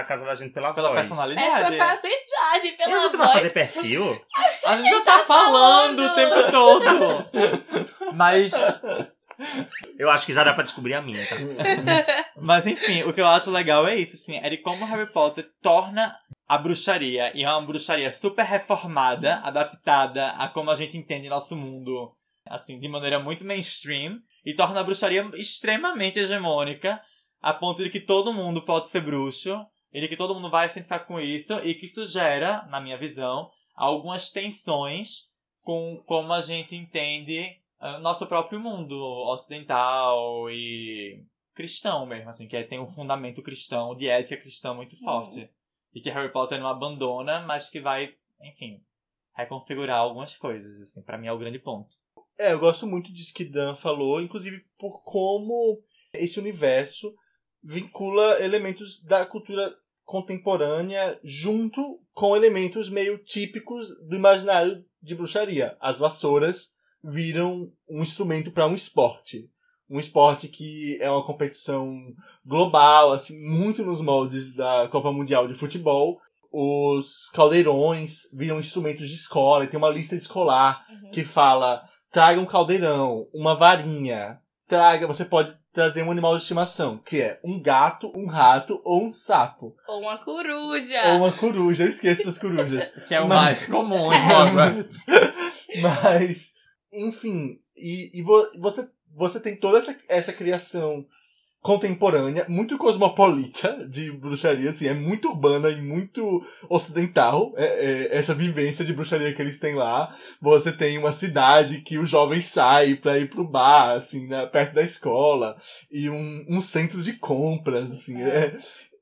Speaker 5: a casa da gente pela,
Speaker 3: Pela
Speaker 5: voz.
Speaker 3: personalidade.
Speaker 4: Personalidade,
Speaker 5: E
Speaker 4: pela
Speaker 5: a gente vai
Speaker 4: voz.
Speaker 5: fazer perfil?
Speaker 3: A gente já tá falando o tempo todo. Mas,
Speaker 5: Eu acho que já dá pra descobrir a minha, tá?
Speaker 3: mas enfim, o que eu acho legal é isso, assim, é de como Harry Potter torna a bruxaria, e é uma bruxaria super reformada, adaptada a como a gente entende nosso mundo, assim, de maneira muito mainstream, e torna a bruxaria extremamente hegemônica, a ponto de que todo mundo pode ser bruxo, e de que todo mundo vai se identificar com isso, e que isso gera, na minha visão, algumas tensões com como a gente entende nosso próprio mundo ocidental e cristão mesmo, assim, que é- tem um fundamento cristão, de ética cristã muito forte. E que Harry Potter não abandona, mas que vai, enfim, reconfigurar algumas coisas, assim, para mim é o grande ponto.
Speaker 2: É, eu gosto muito disso que Dan falou, inclusive por como esse universo vincula elementos da cultura contemporânea junto com elementos meio típicos do imaginário de bruxaria. As vassouras viram um instrumento para um esporte. Um esporte que é uma competição global, assim, muito nos moldes da Copa Mundial de Futebol. Os caldeirões viram instrumentos de escola, e tem uma lista escolar
Speaker 4: Uhum.
Speaker 2: que fala traga um caldeirão, uma varinha, traga, você pode trazer um animal de estimação, que é um gato, um rato ou um sapo.
Speaker 4: Ou uma coruja.
Speaker 2: Ou uma coruja, eu esqueço das corujas.
Speaker 3: Que é o
Speaker 2: Mas-
Speaker 3: mais comum em Hogwarts.
Speaker 2: Mas, enfim, e, e vo- você, você tem toda essa, essa criação contemporânea, muito cosmopolita de bruxaria, assim, é muito urbana e muito ocidental, é, é, essa vivência de bruxaria que eles têm lá. Você tem uma cidade que os jovens saem pra ir pro bar, assim, né, perto da escola, e um, um centro de compras, assim, é.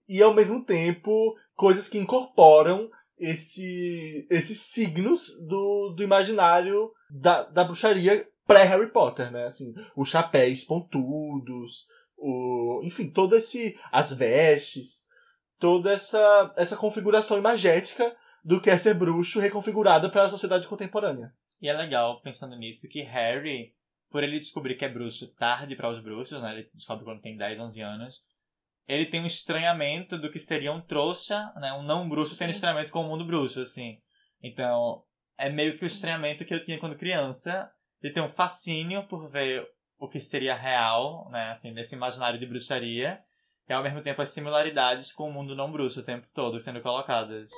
Speaker 2: e ao mesmo tempo, coisas que incorporam esse, esses signos do, do imaginário da, da bruxaria pré-Harry Potter, né? Assim, os chapéus pontudos, o, enfim, todo esse, as vestes, toda essa, essa configuração imagética do que é ser bruxo reconfigurada para a sociedade contemporânea.
Speaker 3: E é legal, pensando nisso, que Harry, por ele descobrir que é bruxo tarde para os bruxos, né? Ele descobre quando tem 10, 11 anos. Ele tem um estranhamento do que seria um trouxa, né? Um não bruxo tendo estranhamento com o mundo bruxo, assim. Então, é meio que o estranhamento que eu tinha quando criança. E tem um fascínio por ver o que seria real, né? Assim, nesse imaginário de bruxaria. E ao mesmo tempo as similaridades com o mundo não bruxo o tempo todo sendo colocadas.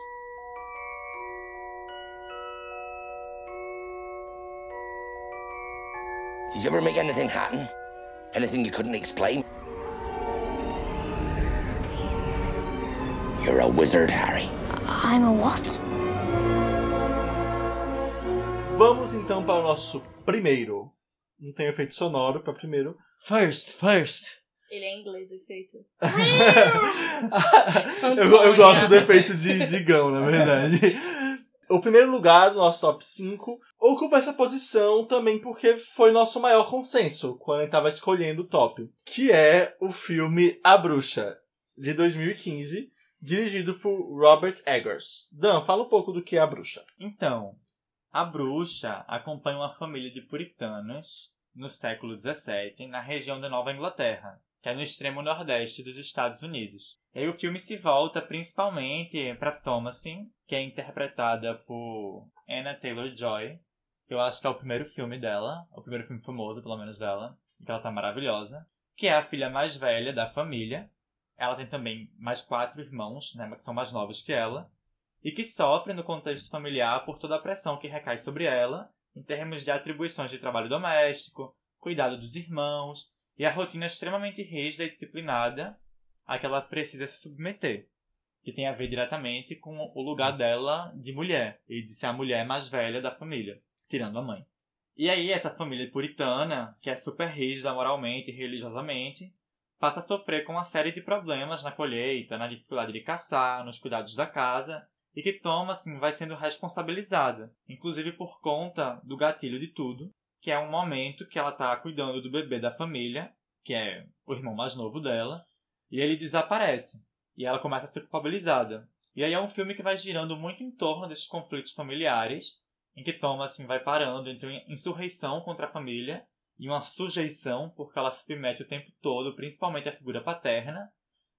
Speaker 7: Did you ever make anything happen? Anything you couldn't explain? You're a wizard, Harry.
Speaker 6: I'm a what?
Speaker 2: Vamos então para o nosso primeiro. Não tem efeito sonoro para primeiro.
Speaker 3: First, first!
Speaker 4: Ele é inglês, o efeito.
Speaker 2: eu, eu gosto do efeito de, de gão, na verdade. O primeiro lugar do nosso top 5 ocupa essa posição também porque foi nosso maior consenso quando a gente estava escolhendo o top, que é o filme A Bruxa, de 2015, dirigido por Robert Eggers. Dan, fala um pouco do que é A Bruxa.
Speaker 3: Então, a bruxa acompanha uma família de puritanos no século XVII na região da Nova Inglaterra, que é no extremo nordeste dos Estados Unidos. E aí o filme se volta principalmente para Thomasin, que é interpretada por Anna Taylor-Joy. Eu acho que é o primeiro filme dela, o primeiro filme famoso, pelo menos dela, que ela tá maravilhosa. Que é a filha mais velha da família. Ela tem também mais quatro irmãos, né, que são mais novos que ela. E que sofre no contexto familiar por toda a pressão que recai sobre ela, em termos de atribuições de trabalho doméstico, cuidado dos irmãos, e a rotina extremamente rígida e disciplinada a que ela precisa se submeter, que tem a ver diretamente com o lugar dela de mulher e de ser a mulher mais velha da família, tirando a mãe. E aí essa família puritana, que é super rígida moralmente e religiosamente, passa a sofrer com uma série de problemas na colheita, na dificuldade de caçar, nos cuidados da casa, e que Toma assim vai sendo responsabilizada, inclusive por conta do gatilho de tudo, que é um momento que ela está cuidando do bebê da família, que é o irmão mais novo dela, e ele desaparece. E ela começa a ser culpabilizada. E aí é um filme que vai girando muito em torno desses conflitos familiares, em que Thomas assim, vai parando entre uma insurreição contra a família e uma sujeição, porque ela se submete o tempo todo, principalmente à figura paterna,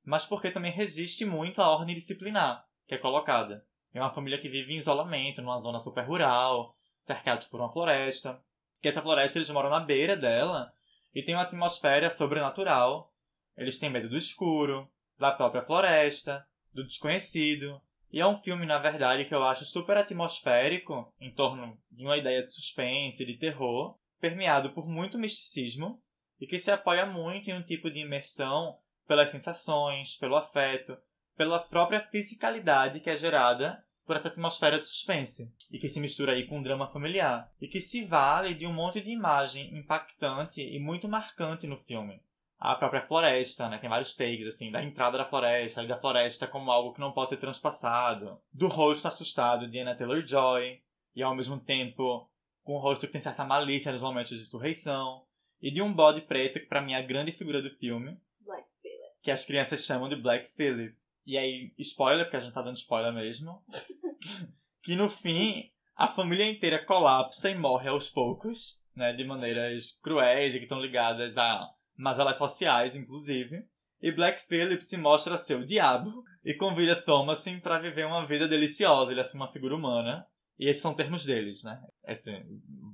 Speaker 3: mas porque também resiste muito à ordem disciplinar que é colocada. É uma família que vive em isolamento, numa zona super rural, cercados por uma floresta. Que essa floresta eles moram na beira dela e tem uma atmosfera sobrenatural eles têm medo do escuro, da própria floresta, do desconhecido. E é um filme, na verdade, que eu acho super atmosférico, em torno de uma ideia de suspense, de terror, permeado por muito misticismo, e que se apoia muito em um tipo de imersão pelas sensações, pelo afeto, pela própria fisicalidade que é gerada por essa atmosfera de suspense, e que se mistura aí com um drama familiar, e que se vale de um monte de imagem impactante e muito marcante no filme a própria floresta, né? Tem vários takes, assim, da entrada da floresta, e da floresta como algo que não pode ser transpassado. Do rosto assustado de Anna Taylor-Joy, e ao mesmo tempo com um rosto que tem certa malícia nos momentos de insurreição. E de um bode preto, que pra mim é a grande figura do filme.
Speaker 4: Black Phillip.
Speaker 3: Que as crianças chamam de Black Phillip. E aí, spoiler, porque a gente tá dando spoiler mesmo. que no fim, a família inteira colapsa e morre aos poucos, né? De maneiras cruéis e que estão ligadas a mas elas sociais, inclusive. E Black Phillip se mostra ser o diabo e convida Thomasin para viver uma vida deliciosa. Ele é uma figura humana. E esses são termos deles, né? Assim,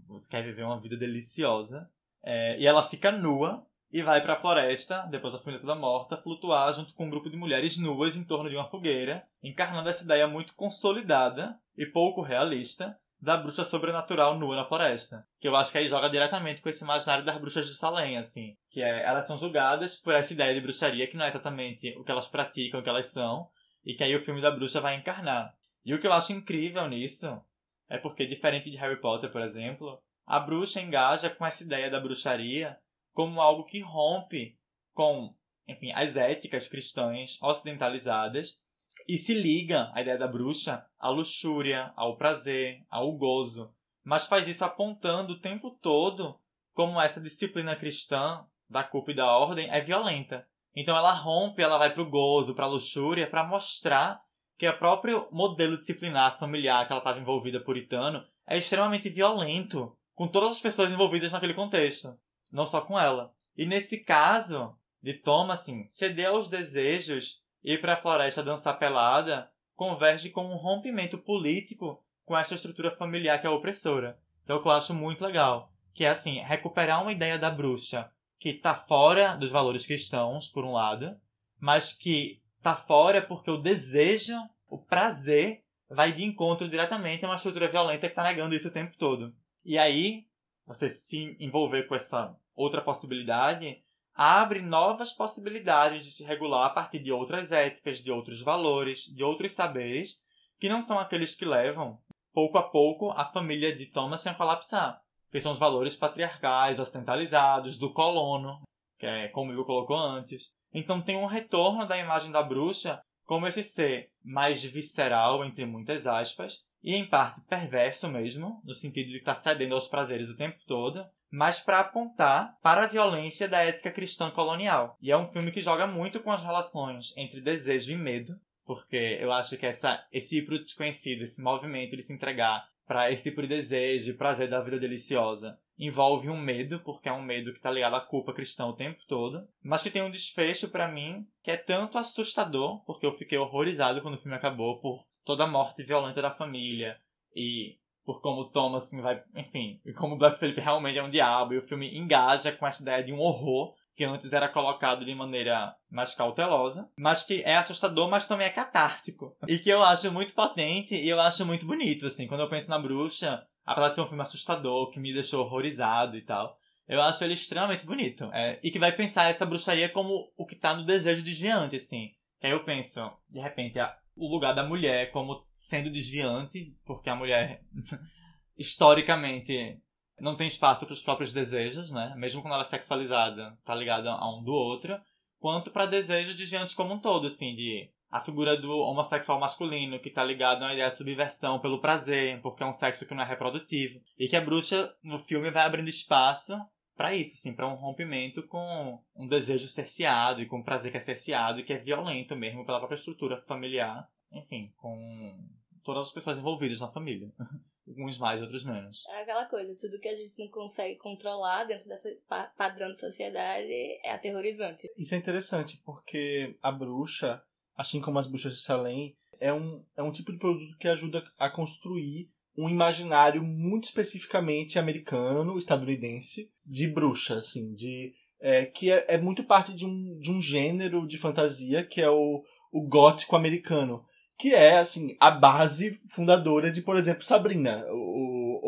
Speaker 3: você quer viver uma vida deliciosa. É, e ela fica nua e vai para a floresta, depois da família toda morta, flutuar junto com um grupo de mulheres nuas em torno de uma fogueira, encarnando essa ideia muito consolidada e pouco realista da bruxa sobrenatural nua na floresta. Que eu acho que aí joga diretamente com esse imaginário das bruxas de Salem, assim. Que é, elas são julgadas por essa ideia de bruxaria que não é exatamente o que elas praticam, o que elas são, e que aí o filme da bruxa vai encarnar. E o que eu acho incrível nisso é porque, diferente de Harry Potter, por exemplo, a bruxa engaja com essa ideia da bruxaria como algo que rompe com, enfim, as éticas cristãs ocidentalizadas e se liga a ideia da bruxa à luxúria, ao prazer, ao gozo, mas faz isso apontando o tempo todo como essa disciplina cristã da culpa e da ordem é violenta. Então ela rompe, ela vai pro gozo, pra luxúria, para mostrar que o próprio modelo disciplinar familiar que ela estava envolvida puritano é extremamente violento com todas as pessoas envolvidas naquele contexto, não só com ela. E nesse caso de Thomas, assim, ceder aos desejos e ir para a floresta dançar pelada converge com um rompimento político com essa estrutura familiar que é opressora. Que é o que eu acho muito legal. Que é assim, recuperar uma ideia da bruxa que tá fora dos valores cristãos, por um lado, mas que tá fora porque o desejo, o prazer, vai de encontro diretamente a uma estrutura violenta que tá negando isso o tempo todo. E aí, você se envolver com essa outra possibilidade abre novas possibilidades de se regular a partir de outras éticas, de outros valores, de outros saberes, que não são aqueles que levam, pouco a pouco, a família de Thomas a colapsar. Que são os valores patriarcais, ocidentalizados, do colono, que é como Igor colocou antes. Então tem um retorno da imagem da bruxa como esse ser mais visceral, entre muitas aspas, e em parte perverso mesmo, no sentido de estar cedendo aos prazeres o tempo todo, mas para apontar para a violência da ética cristã colonial. E é um filme que joga muito com as relações entre desejo e medo, porque eu acho que essa, esse ir pro desconhecido, esse movimento de se entregar para esse tipo de desejo e prazer da vida deliciosa, envolve um medo, porque é um medo que está ligado à culpa cristã o tempo todo, mas que tem um desfecho para mim que é tanto assustador, porque eu fiquei horrorizado quando o filme acabou por toda a morte violenta da família e por como o Thomas assim, vai, enfim, e como o Black Phillip realmente é um diabo e o filme engaja com essa ideia de um horror que antes era colocado de maneira mais cautelosa, mas que é assustador, mas também é catártico. E que eu acho muito potente e eu acho muito bonito, assim, quando eu penso na bruxa, apesar de ser um filme assustador, que me deixou horrorizado e tal, eu acho ele extremamente bonito. É, e que vai pensar essa bruxaria como o que tá no desejo desviante, assim. Que aí eu penso, de repente, a, o lugar da mulher como sendo desviante, porque a mulher, historicamente, não tem espaço para os próprios desejos, né? Mesmo quando ela é sexualizada, tá ligada a um do outro, quanto para desejos desviantes como um todo, assim, de a figura do homossexual masculino que tá ligado a uma ideia de subversão pelo prazer, porque é um sexo que não é reprodutivo, e que a bruxa no filme vai abrindo espaço para isso, assim, para um rompimento com um desejo cerceado e com um prazer que é cerceado e que é violento mesmo pela própria estrutura familiar, enfim, com todas as pessoas envolvidas na família. Uns mais, outros menos.
Speaker 4: É aquela coisa, tudo que a gente não consegue controlar dentro desse pa padrão de sociedade é aterrorizante.
Speaker 2: Isso é interessante, porque a bruxa, assim como as bruxas de Salem, é um, é um tipo de produto que ajuda a construir um imaginário muito especificamente americano, estadunidense, de bruxa, assim, de é, que é, é, muito parte de um, de um gênero de fantasia que é o, o gótico americano que é, assim, a base fundadora de, por exemplo, Sabrina, ou,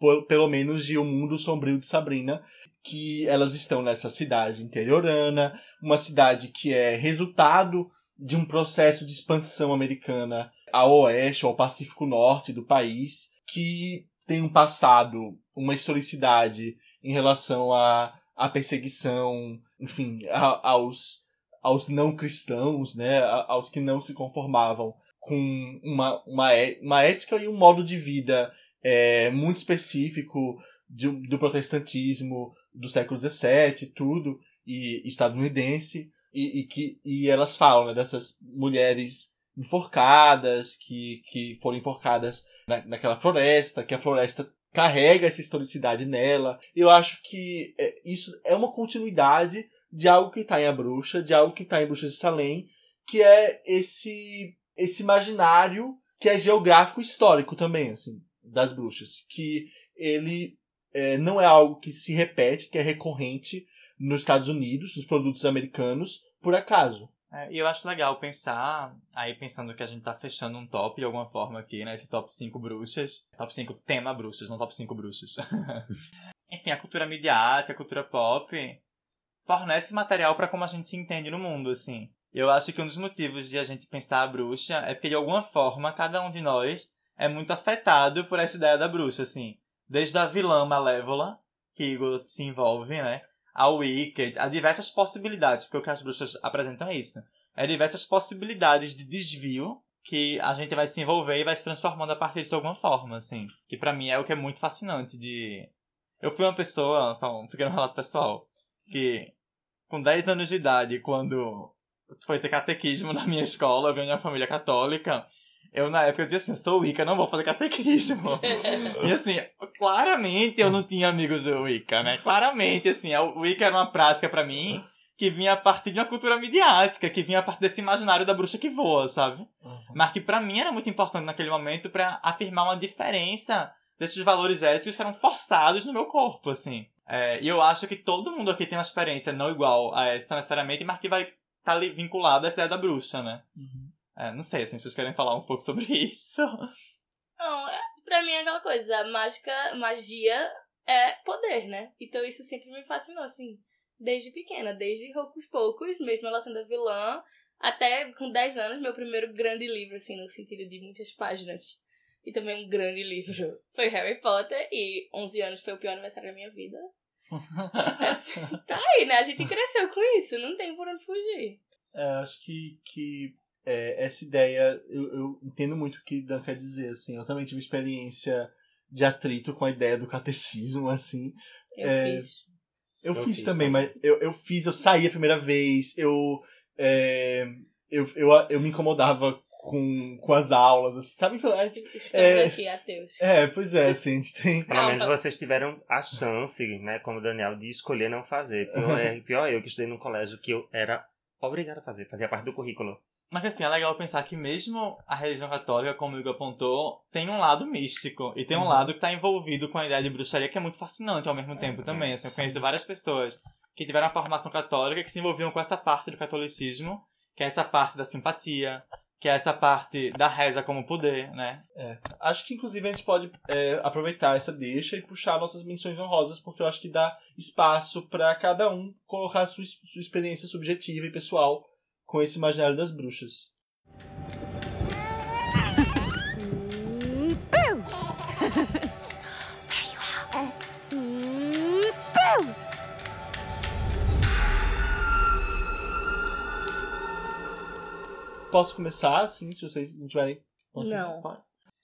Speaker 2: ou pelo menos de O Mundo Sombrio de Sabrina, que elas estão nessa cidade interiorana, uma cidade que é resultado de um processo de expansão americana ao oeste, ao Pacífico Norte do país, que tem um passado, uma historicidade em relação à, à perseguição, enfim, a, aos, aos não cristãos, né, aos que não se conformavam com uma, uma, é, uma ética e um modo de vida é, muito específico de, do protestantismo do século XVII tudo, e estadunidense, e, e, que, e elas falam né, dessas mulheres enforcadas, que, que foram enforcadas na, naquela floresta, que a floresta carrega essa historicidade nela. Eu acho que é, isso é uma continuidade de algo que está em A Bruxa, de algo que está em Bruxa de Salem, que é esse esse imaginário que é geográfico histórico também, assim, das bruxas. Que ele é, não é algo que se repete, que é recorrente nos Estados Unidos, nos produtos americanos, por acaso.
Speaker 3: É, e eu acho legal pensar, aí pensando que a gente tá fechando um top de alguma forma aqui, né? Esse top 5 bruxas. Top 5 tema bruxas, não top 5 bruxas. Enfim, a cultura midiática, a cultura pop fornece material para como a gente se entende no mundo, assim. Eu acho que um dos motivos de a gente pensar a bruxa é porque, de alguma forma, cada um de nós é muito afetado por essa ideia da bruxa, assim. Desde a vilã malévola, que Igor se envolve, né? Ao Wicked, há diversas possibilidades, porque o que as bruxas apresentam é isso. É diversas possibilidades de desvio que a gente vai se envolver e vai se transformando a partir de alguma forma, assim. Que para mim é o que é muito fascinante de... Eu fui uma pessoa, só um pequeno relato pessoal, que com 10 anos de idade, quando foi ter catequismo na minha escola, eu venho de uma família católica. Eu na época eu dizia assim, eu sou Wicca, não vou fazer catequismo. e assim, claramente eu não tinha amigos do Wicca, né? Claramente, assim, o Wicca era uma prática para mim que vinha a partir de uma cultura midiática, que vinha a partir desse imaginário da bruxa que voa, sabe?
Speaker 2: Uhum.
Speaker 3: Mas que para mim era muito importante naquele momento para afirmar uma diferença desses valores éticos que eram forçados no meu corpo, assim. É, e eu acho que todo mundo aqui tem uma experiência não igual a essa necessariamente, mas que vai estar tá vinculada a essa ideia da bruxa, né? É, não sei, assim, se vocês querem falar um pouco sobre isso.
Speaker 4: Não, é, pra mim é aquela coisa, mágica, magia é poder, né? Então isso sempre me fascinou, assim, desde pequena, desde Poucos Poucos, mesmo ela sendo vilã, até com 10 anos, meu primeiro grande livro, assim, no sentido de muitas páginas. E também um grande livro foi Harry Potter, e 11 anos foi o pior aniversário da minha vida. Tá aí, né? A gente cresceu com isso, não tem por onde fugir.
Speaker 2: É, acho que, que é, essa ideia, eu, eu entendo muito o que Dan quer dizer, assim. Eu também tive experiência de atrito com a ideia do catecismo, assim.
Speaker 4: Eu
Speaker 2: É,
Speaker 4: fiz.
Speaker 2: Eu,
Speaker 5: Eu
Speaker 2: fiz,
Speaker 5: fiz
Speaker 2: também,
Speaker 5: também.
Speaker 2: mas eu, eu fiz, eu saí a primeira vez, eu, é, eu, eu, eu me incomodava com, com as aulas, assim, sabe? A gente-
Speaker 4: Estamos
Speaker 2: é,
Speaker 4: aqui, ateus.
Speaker 2: é, pois é, assim, a gente tem...
Speaker 5: Pelo menos vocês tiveram a chance, né, como o Daniel, de escolher não fazer. Pior, é, pior eu que estudei num colégio que eu era obrigado a fazer, fazia parte do currículo.
Speaker 3: Mas assim, é legal pensar que mesmo a religião católica, como o Igor apontou, tem um lado místico. E tem um lado que tá envolvido com a ideia de bruxaria que é muito fascinante ao mesmo tempo também. Assim, eu conheço várias pessoas que tiveram a formação católica que se envolviam com essa parte do catolicismo, que é essa parte da simpatia, que é essa parte da reza como poder, né?
Speaker 2: Acho que, inclusive, a gente pode é, aproveitar essa deixa e puxar nossas menções honrosas, porque eu acho que dá espaço para cada um colocar sua, sua experiência subjetiva e pessoal com esse imaginário das bruxas. Posso começar, assim, se vocês não tiverem...
Speaker 4: Não.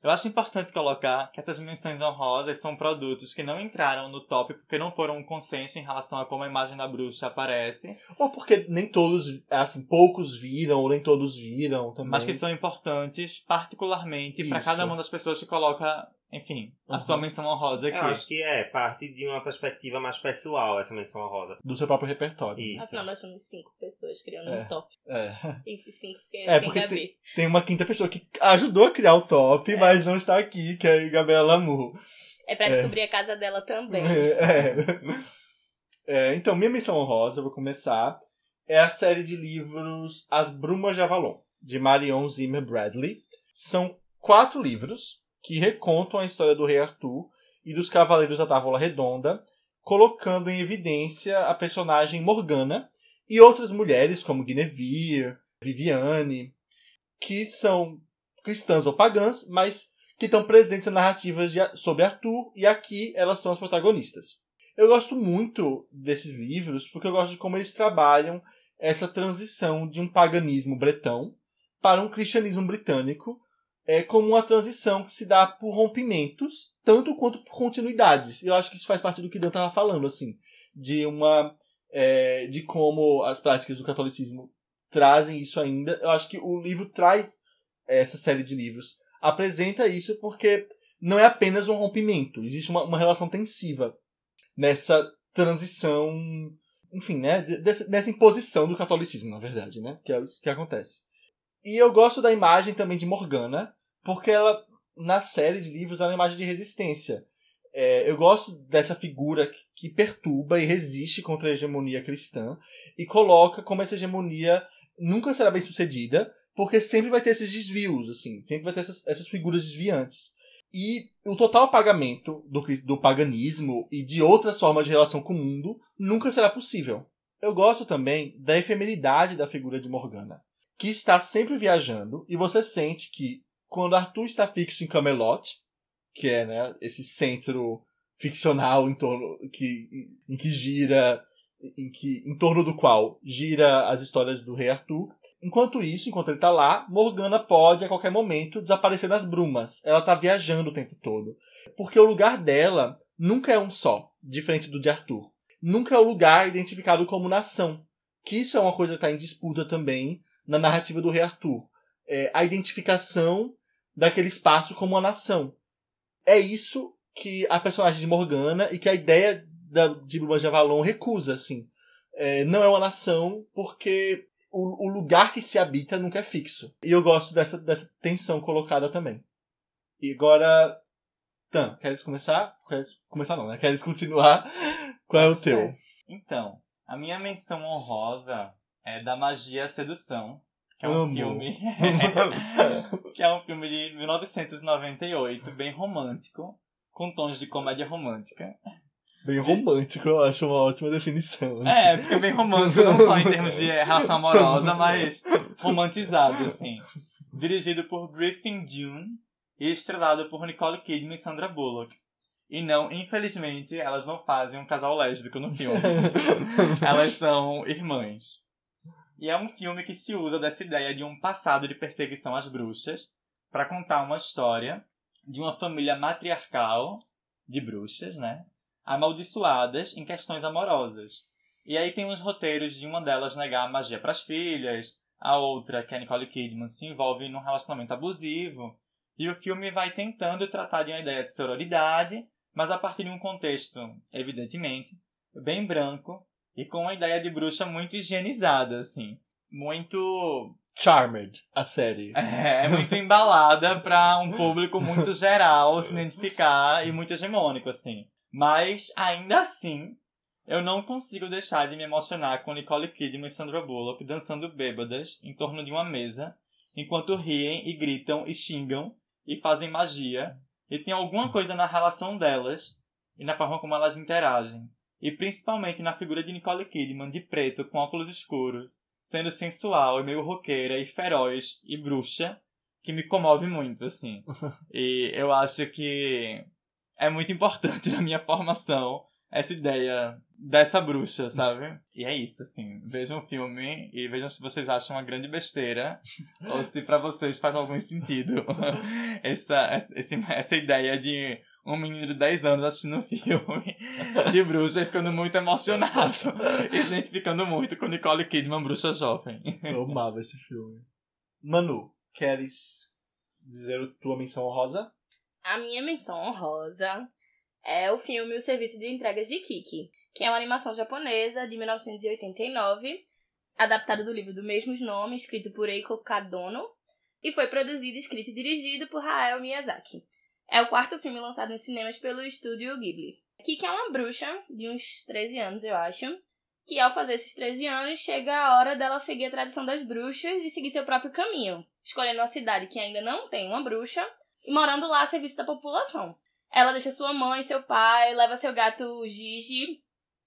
Speaker 3: Eu acho importante colocar que essas menções honrosas são produtos que não entraram no top porque não foram um consenso em relação a como a imagem da bruxa aparece,
Speaker 2: Ou porque nem todos, assim, poucos viram, ou nem todos viram também.
Speaker 3: mas que são importantes particularmente para cada uma das pessoas que coloca, enfim, a
Speaker 2: Uhum.
Speaker 3: sua menção honrosa
Speaker 5: Eu
Speaker 3: aqui.
Speaker 5: acho que é parte de uma perspectiva mais pessoal, essa menção honrosa.
Speaker 2: Do seu próprio repertório.
Speaker 5: Isso.
Speaker 4: Afinal, nós somos cinco pessoas criando
Speaker 2: É.
Speaker 4: um top.
Speaker 2: É.
Speaker 4: E cinco porque
Speaker 2: É,
Speaker 4: tem
Speaker 2: porque
Speaker 4: Gabi.
Speaker 2: Tem uma quinta pessoa que ajudou a criar o top,
Speaker 4: É.
Speaker 2: mas não está aqui, que é a Gabriela Lamour.
Speaker 4: É pra descobrir a casa dela também.
Speaker 2: É. É, então, minha menção honrosa, eu vou começar, é a série de livros As Brumas de Avalon, de Marion Zimmer Bradley. São quatro livros que recontam a história do rei Arthur e dos Cavaleiros da Távola Redonda, colocando em evidência a personagem Morgana e outras mulheres como Guinevere, Viviane, que são cristãs ou pagãs, mas que estão presentes nas narrativas de- sobre Arthur, e aqui elas são as protagonistas. Eu gosto muito desses livros porque eu gosto de como eles trabalham essa transição de um paganismo bretão para um cristianismo britânico, é, como uma transição que se dá por rompimentos, tanto quanto por continuidades. Eu acho que isso faz parte do que Dan estava falando, assim, de uma é, de como as práticas do catolicismo trazem isso ainda. Eu acho que o livro traz essa série de livros apresenta isso porque não é apenas um rompimento, existe uma, uma relação tensiva nessa transição, enfim, né, de- dessa, dessa imposição do catolicismo, na verdade, né, que é isso que acontece. E eu gosto da imagem também de Morgana, porque ela, na série de livros, ela é uma imagem de resistência. É, eu gosto dessa figura que- perturba e resiste contra a hegemonia cristã e coloca como essa hegemonia nunca será bem sucedida, porque sempre vai ter esses desvios, assim, sempre vai ter essas, essas figuras desviantes. E o total apagamento do, do paganismo e de outras formas de relação com o mundo nunca será possível. Eu gosto também da efemeridade da figura de Morgana, que está sempre viajando, e você sente que quando Arthur está fixo em Camelot, que é né, esse centro ficcional em torno que, em que gira em que em torno do qual gira as histórias do rei Arthur. Enquanto isso, enquanto ele tá lá, Morgana pode a qualquer momento desaparecer nas brumas. Ela tá viajando o tempo todo. Porque o lugar dela nunca é um só, diferente do de Arthur. Nunca é o lugar identificado como nação. Que isso é uma coisa que está em disputa também na narrativa do rei Arthur. É, a identificação daquele espaço como uma nação. É isso que a personagem de Morgana e que a ideia da, de Brumas de Avalon recusa, assim. É, não é uma nação porque o, o lugar que se habita nunca é fixo. E eu gosto dessa, dessa tensão colocada também. E agora, Tan, queres começar? Queres começar não, né? Queres continuar? Qual é o teu?
Speaker 3: Então, a minha menção honrosa é da Magia Sedução, que é um
Speaker 2: Amo.
Speaker 3: filme que é um filme de 1998, bem romântico, com tons de comédia romântica.
Speaker 2: Bem romântico, eu acho uma ótima definição.
Speaker 3: É, porque é bem romântico, não só em termos de relação amorosa, mas romantizado, assim. Dirigido por Griffin Dune e estrelado por Nicole Kidman e Sandra Bullock. E não, infelizmente, elas não fazem um casal lésbico no filme. elas são irmãs. E é um filme que se usa dessa ideia de um passado de perseguição às bruxas para contar uma história de uma família matriarcal de bruxas, né? Amaldiçoadas em questões amorosas. E aí tem os roteiros de uma delas negar a magia para as filhas, a outra, que é a Nicole Kidman, se envolve num relacionamento abusivo. E o filme vai tentando tratar de uma ideia de sororidade, mas a partir de um contexto, evidentemente, bem branco e com uma ideia de bruxa muito higienizada, assim. Muito
Speaker 2: Charmed, a série.
Speaker 3: é, muito embalada para um público muito geral se identificar e muito hegemônico, assim. Mas, ainda assim, eu não consigo deixar de me emocionar com Nicole Kidman e Sandra Bullock dançando bêbadas em torno de uma mesa, enquanto riem e gritam e xingam e fazem magia. E tem alguma coisa na relação delas e na forma como elas interagem. E principalmente na figura de Nicole Kidman de preto com óculos escuros, sendo sensual e meio roqueira e feroz e bruxa, que me comove muito, assim. e eu acho que é muito importante na minha formação essa ideia dessa bruxa, sabe? E é isso, assim. Vejam o filme e vejam se vocês acham uma grande besteira ou se pra vocês faz algum sentido essa, essa, essa ideia de um menino de 10 anos assistindo um filme de bruxa e ficando muito emocionado e se identificando muito com Nicole Kidman, bruxa jovem.
Speaker 2: Eu amava esse filme. Manu, queres dizer a tua menção honrosa?
Speaker 4: A minha menção honrosa é o filme O Serviço de Entregas de Kiki, que é uma animação japonesa de 1989, adaptada do livro do mesmo nome, escrito por Eiko Kadono, e foi produzido, escrito e dirigido por Hayao Miyazaki. É o quarto filme lançado nos cinemas pelo estúdio Ghibli. Kiki é uma bruxa de uns 13 anos, eu acho, que ao fazer esses 13 anos, chega a hora dela seguir a tradição das bruxas e seguir seu próprio caminho, escolhendo uma cidade que ainda não tem uma bruxa e morando lá a serviço da população. Ela deixa sua mãe, seu pai, leva seu gato Gigi,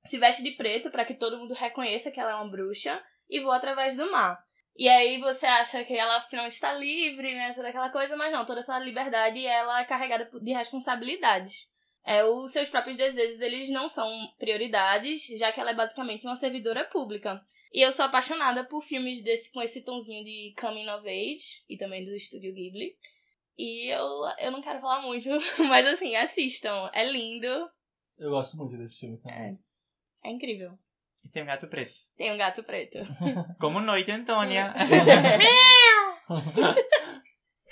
Speaker 4: se veste de preto para que todo mundo reconheça que ela é uma bruxa e voa através do mar. E aí você acha que ela finalmente está livre, né, toda aquela coisa, mas não, toda essa liberdade ela é carregada de responsabilidades. É, os seus próprios desejos, eles não são prioridades, já que ela é basicamente uma servidora pública. E eu sou apaixonada por filmes desse com esse tonzinho de coming of age, e também do estúdio Ghibli. E eu, eu não quero falar muito, mas assim, assistam. É lindo,
Speaker 2: Eu gosto muito desse filme também.
Speaker 4: é incrível.
Speaker 3: E tem um gato preto.
Speaker 4: Tem um gato preto.
Speaker 3: Como Noite Antônia.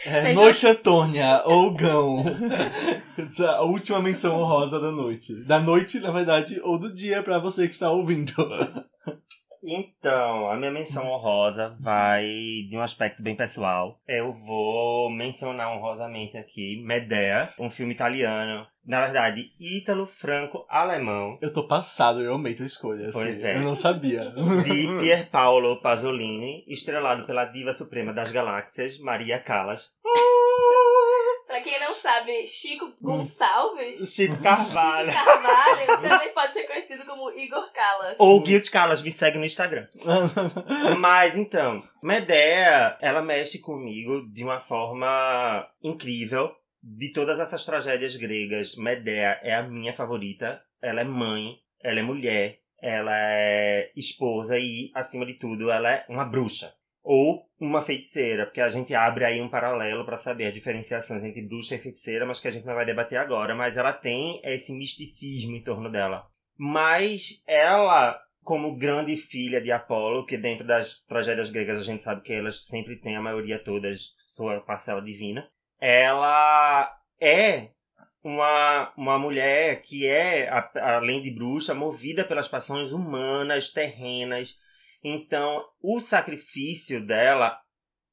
Speaker 2: É, Noite Antônia, ou Gão. É a última menção honrosa da noite. Da noite, na verdade, ou do dia pra você que está ouvindo.
Speaker 5: Então, a minha menção honrosa vai de um aspecto bem pessoal. Eu vou mencionar honrosamente aqui Medea, um filme italiano. Na verdade, ítalo-franco-alemão.
Speaker 2: Eu tô passado, eu amei tua escolha. Assim,
Speaker 5: Pois é.
Speaker 2: Eu não sabia.
Speaker 5: De Pierpaolo Pasolini, estrelado pela diva suprema das galáxias, Maria Callas.
Speaker 4: Sabe, Chico Gonçalves,
Speaker 5: Chico Carvalho.
Speaker 4: Carvalho também pode ser conhecido como Igor Callas.
Speaker 5: Ou Guild Callas, me segue no Instagram. Mas então, Medea, ela mexe comigo de uma forma incrível. De todas essas tragédias gregas, Medea é a minha favorita. Ela é mãe, ela é mulher, ela é esposa e, acima de tudo, ela é uma bruxa. Ou uma feiticeira, porque a gente abre aí um paralelo para saber as diferenciações entre bruxa e feiticeira, mas que a gente não vai debater agora. Mas ela tem esse misticismo em torno dela. Mas ela, como grande filha de Apolo, que dentro das tragédias gregas a gente sabe que elas sempre têm, a maioria todas, sua parcela divina, ela é uma, uma mulher que é, além de bruxa, movida pelas paixões humanas, terrenas. Então, o sacrifício dela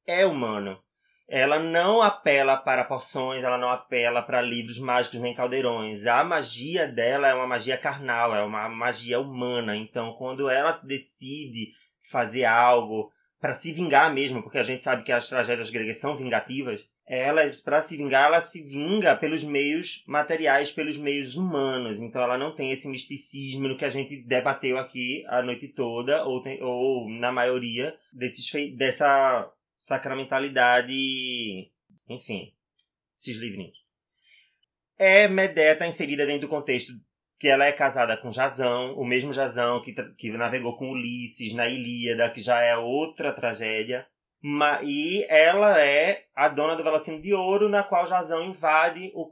Speaker 5: é humano. Ela não apela para poções, ela não apela para livros mágicos nem caldeirões. A magia dela é uma magia carnal, é uma magia humana. Então, quando ela decide fazer algo para se vingar mesmo, porque a gente sabe que as tragédias gregas são vingativas, ela, para se vingar, ela se vinga pelos meios materiais, pelos meios humanos. Então ela não tem esse misticismo no que a gente debateu aqui a noite toda, ou, tem- ou na maioria desses, dessa sacramentalidade, enfim, esses livrinhos. É, Medea está inserida dentro do contexto que ela é casada com Jazão, o mesmo Jazão que, que navegou com Ulisses na Ilíada, que já é outra tragédia. Ma- e ela é a dona do Velocino de Ouro, na qual Jazão invade o,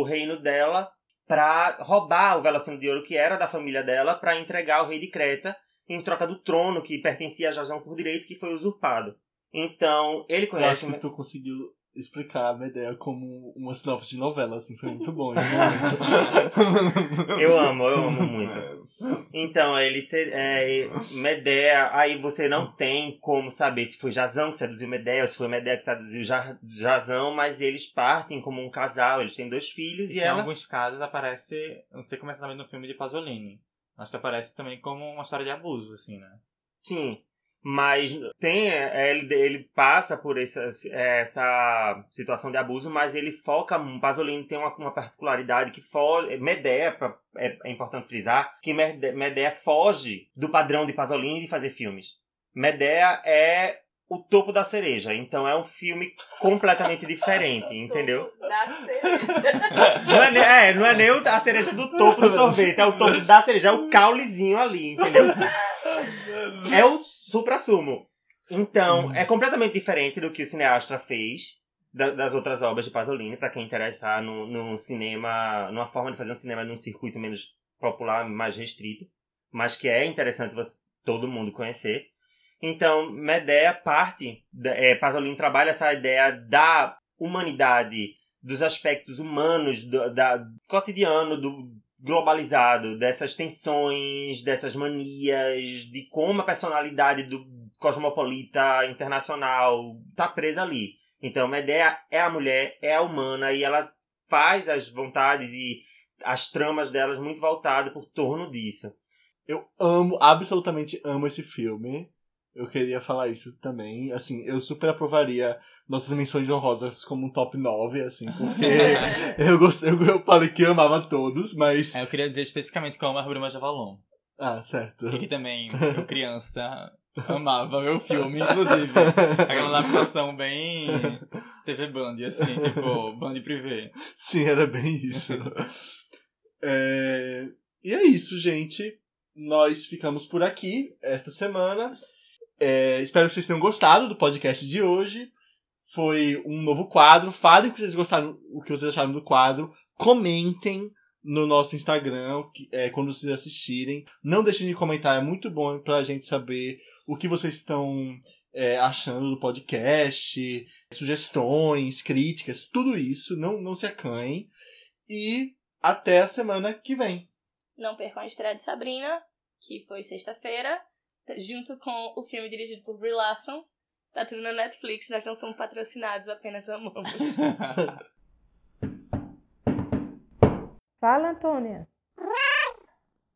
Speaker 5: o reino dela para roubar o Velocino de Ouro, que era da família dela, para entregar ao rei de Creta, em troca do trono que pertencia a Jazão por direito, que foi usurpado. Então, ele
Speaker 2: Eu
Speaker 5: conhece...
Speaker 2: acho que tu conseguiu explicar a Medea como uma sinopse de novela, assim, foi muito bom esse momento.
Speaker 5: Eu amo, eu amo muito. Então, ele ser, é, Medea, aí você não tem como saber se foi Jazão que seduziu Medea, ou se foi Medea que seduziu Ja- Jazão, mas eles partem como um casal, eles têm dois filhos
Speaker 3: E
Speaker 5: e,
Speaker 3: em
Speaker 5: ela.
Speaker 3: alguns casos aparece, não sei como é exatamente no filme de Pasolini. Acho que aparece também como uma história de abuso, assim, né?
Speaker 5: Sim. Mas tem, é, ele, ele passa por essa, essa situação de abuso, mas ele foca. Pasolini tem uma, uma particularidade que foge. Medea, pra- é, é importante frisar, que Mede- Medea foge do padrão de Pasolini de fazer filmes. Medea é o topo da cereja, então é um filme completamente diferente, entendeu?
Speaker 4: Da cereja.
Speaker 5: Não é, é, não é nem o- a cereja do topo do sorvete, é o topo da cereja, é o caulezinho ali, entendeu? É o supra-sumo. Então, é completamente diferente do que o cineasta fez da- das outras obras de Pasolini, pra quem interessar no, no cinema, numa forma de fazer um cinema num circuito menos popular, mais restrito, mas que é interessante você, todo mundo conhecer. Então, Medea parte, é, Pasolini trabalha essa ideia da humanidade, dos aspectos humanos, do da, cotidiano, do globalizado, dessas tensões, dessas manias, de como a personalidade do cosmopolita internacional tá presa ali. Então, Medea é a mulher, é a humana, e ela faz as vontades e as tramas delas muito voltadas por torno disso.
Speaker 2: Eu amo, absolutamente amo esse filme. Eu queria falar isso também. Assim, eu super aprovaria nossas menções honrosas como um top 9, assim, porque eu, gostei, eu, eu falei que eu amava todos, mas.
Speaker 3: É, eu queria dizer especificamente como a Bruma Javalon.
Speaker 2: Ah, certo.
Speaker 3: E que também, eu criança, amava o filme, inclusive. Aquela adaptação bem TV Band, assim, tipo, Band Privé.
Speaker 2: Sim, era bem isso. É, E é isso, gente. Nós ficamos por aqui esta semana. É, Espero que vocês tenham gostado do podcast de hoje. Foi um novo quadro. Falem o que vocês gostaram, o que vocês acharam do quadro. Comentem no nosso Instagram é, quando vocês assistirem. Não deixem de comentar, é muito bom pra gente saber o que vocês estão é, achando do podcast, sugestões, críticas, tudo isso. Não, não se acanhem. E até a semana que vem.
Speaker 4: Não percam a estreia de Sabrina, que foi sexta-feira, junto com o filme dirigido por Brie Larson. Tá tudo na Netflix, nós não somos patrocinados, apenas amamos.
Speaker 8: Fala, Antônia.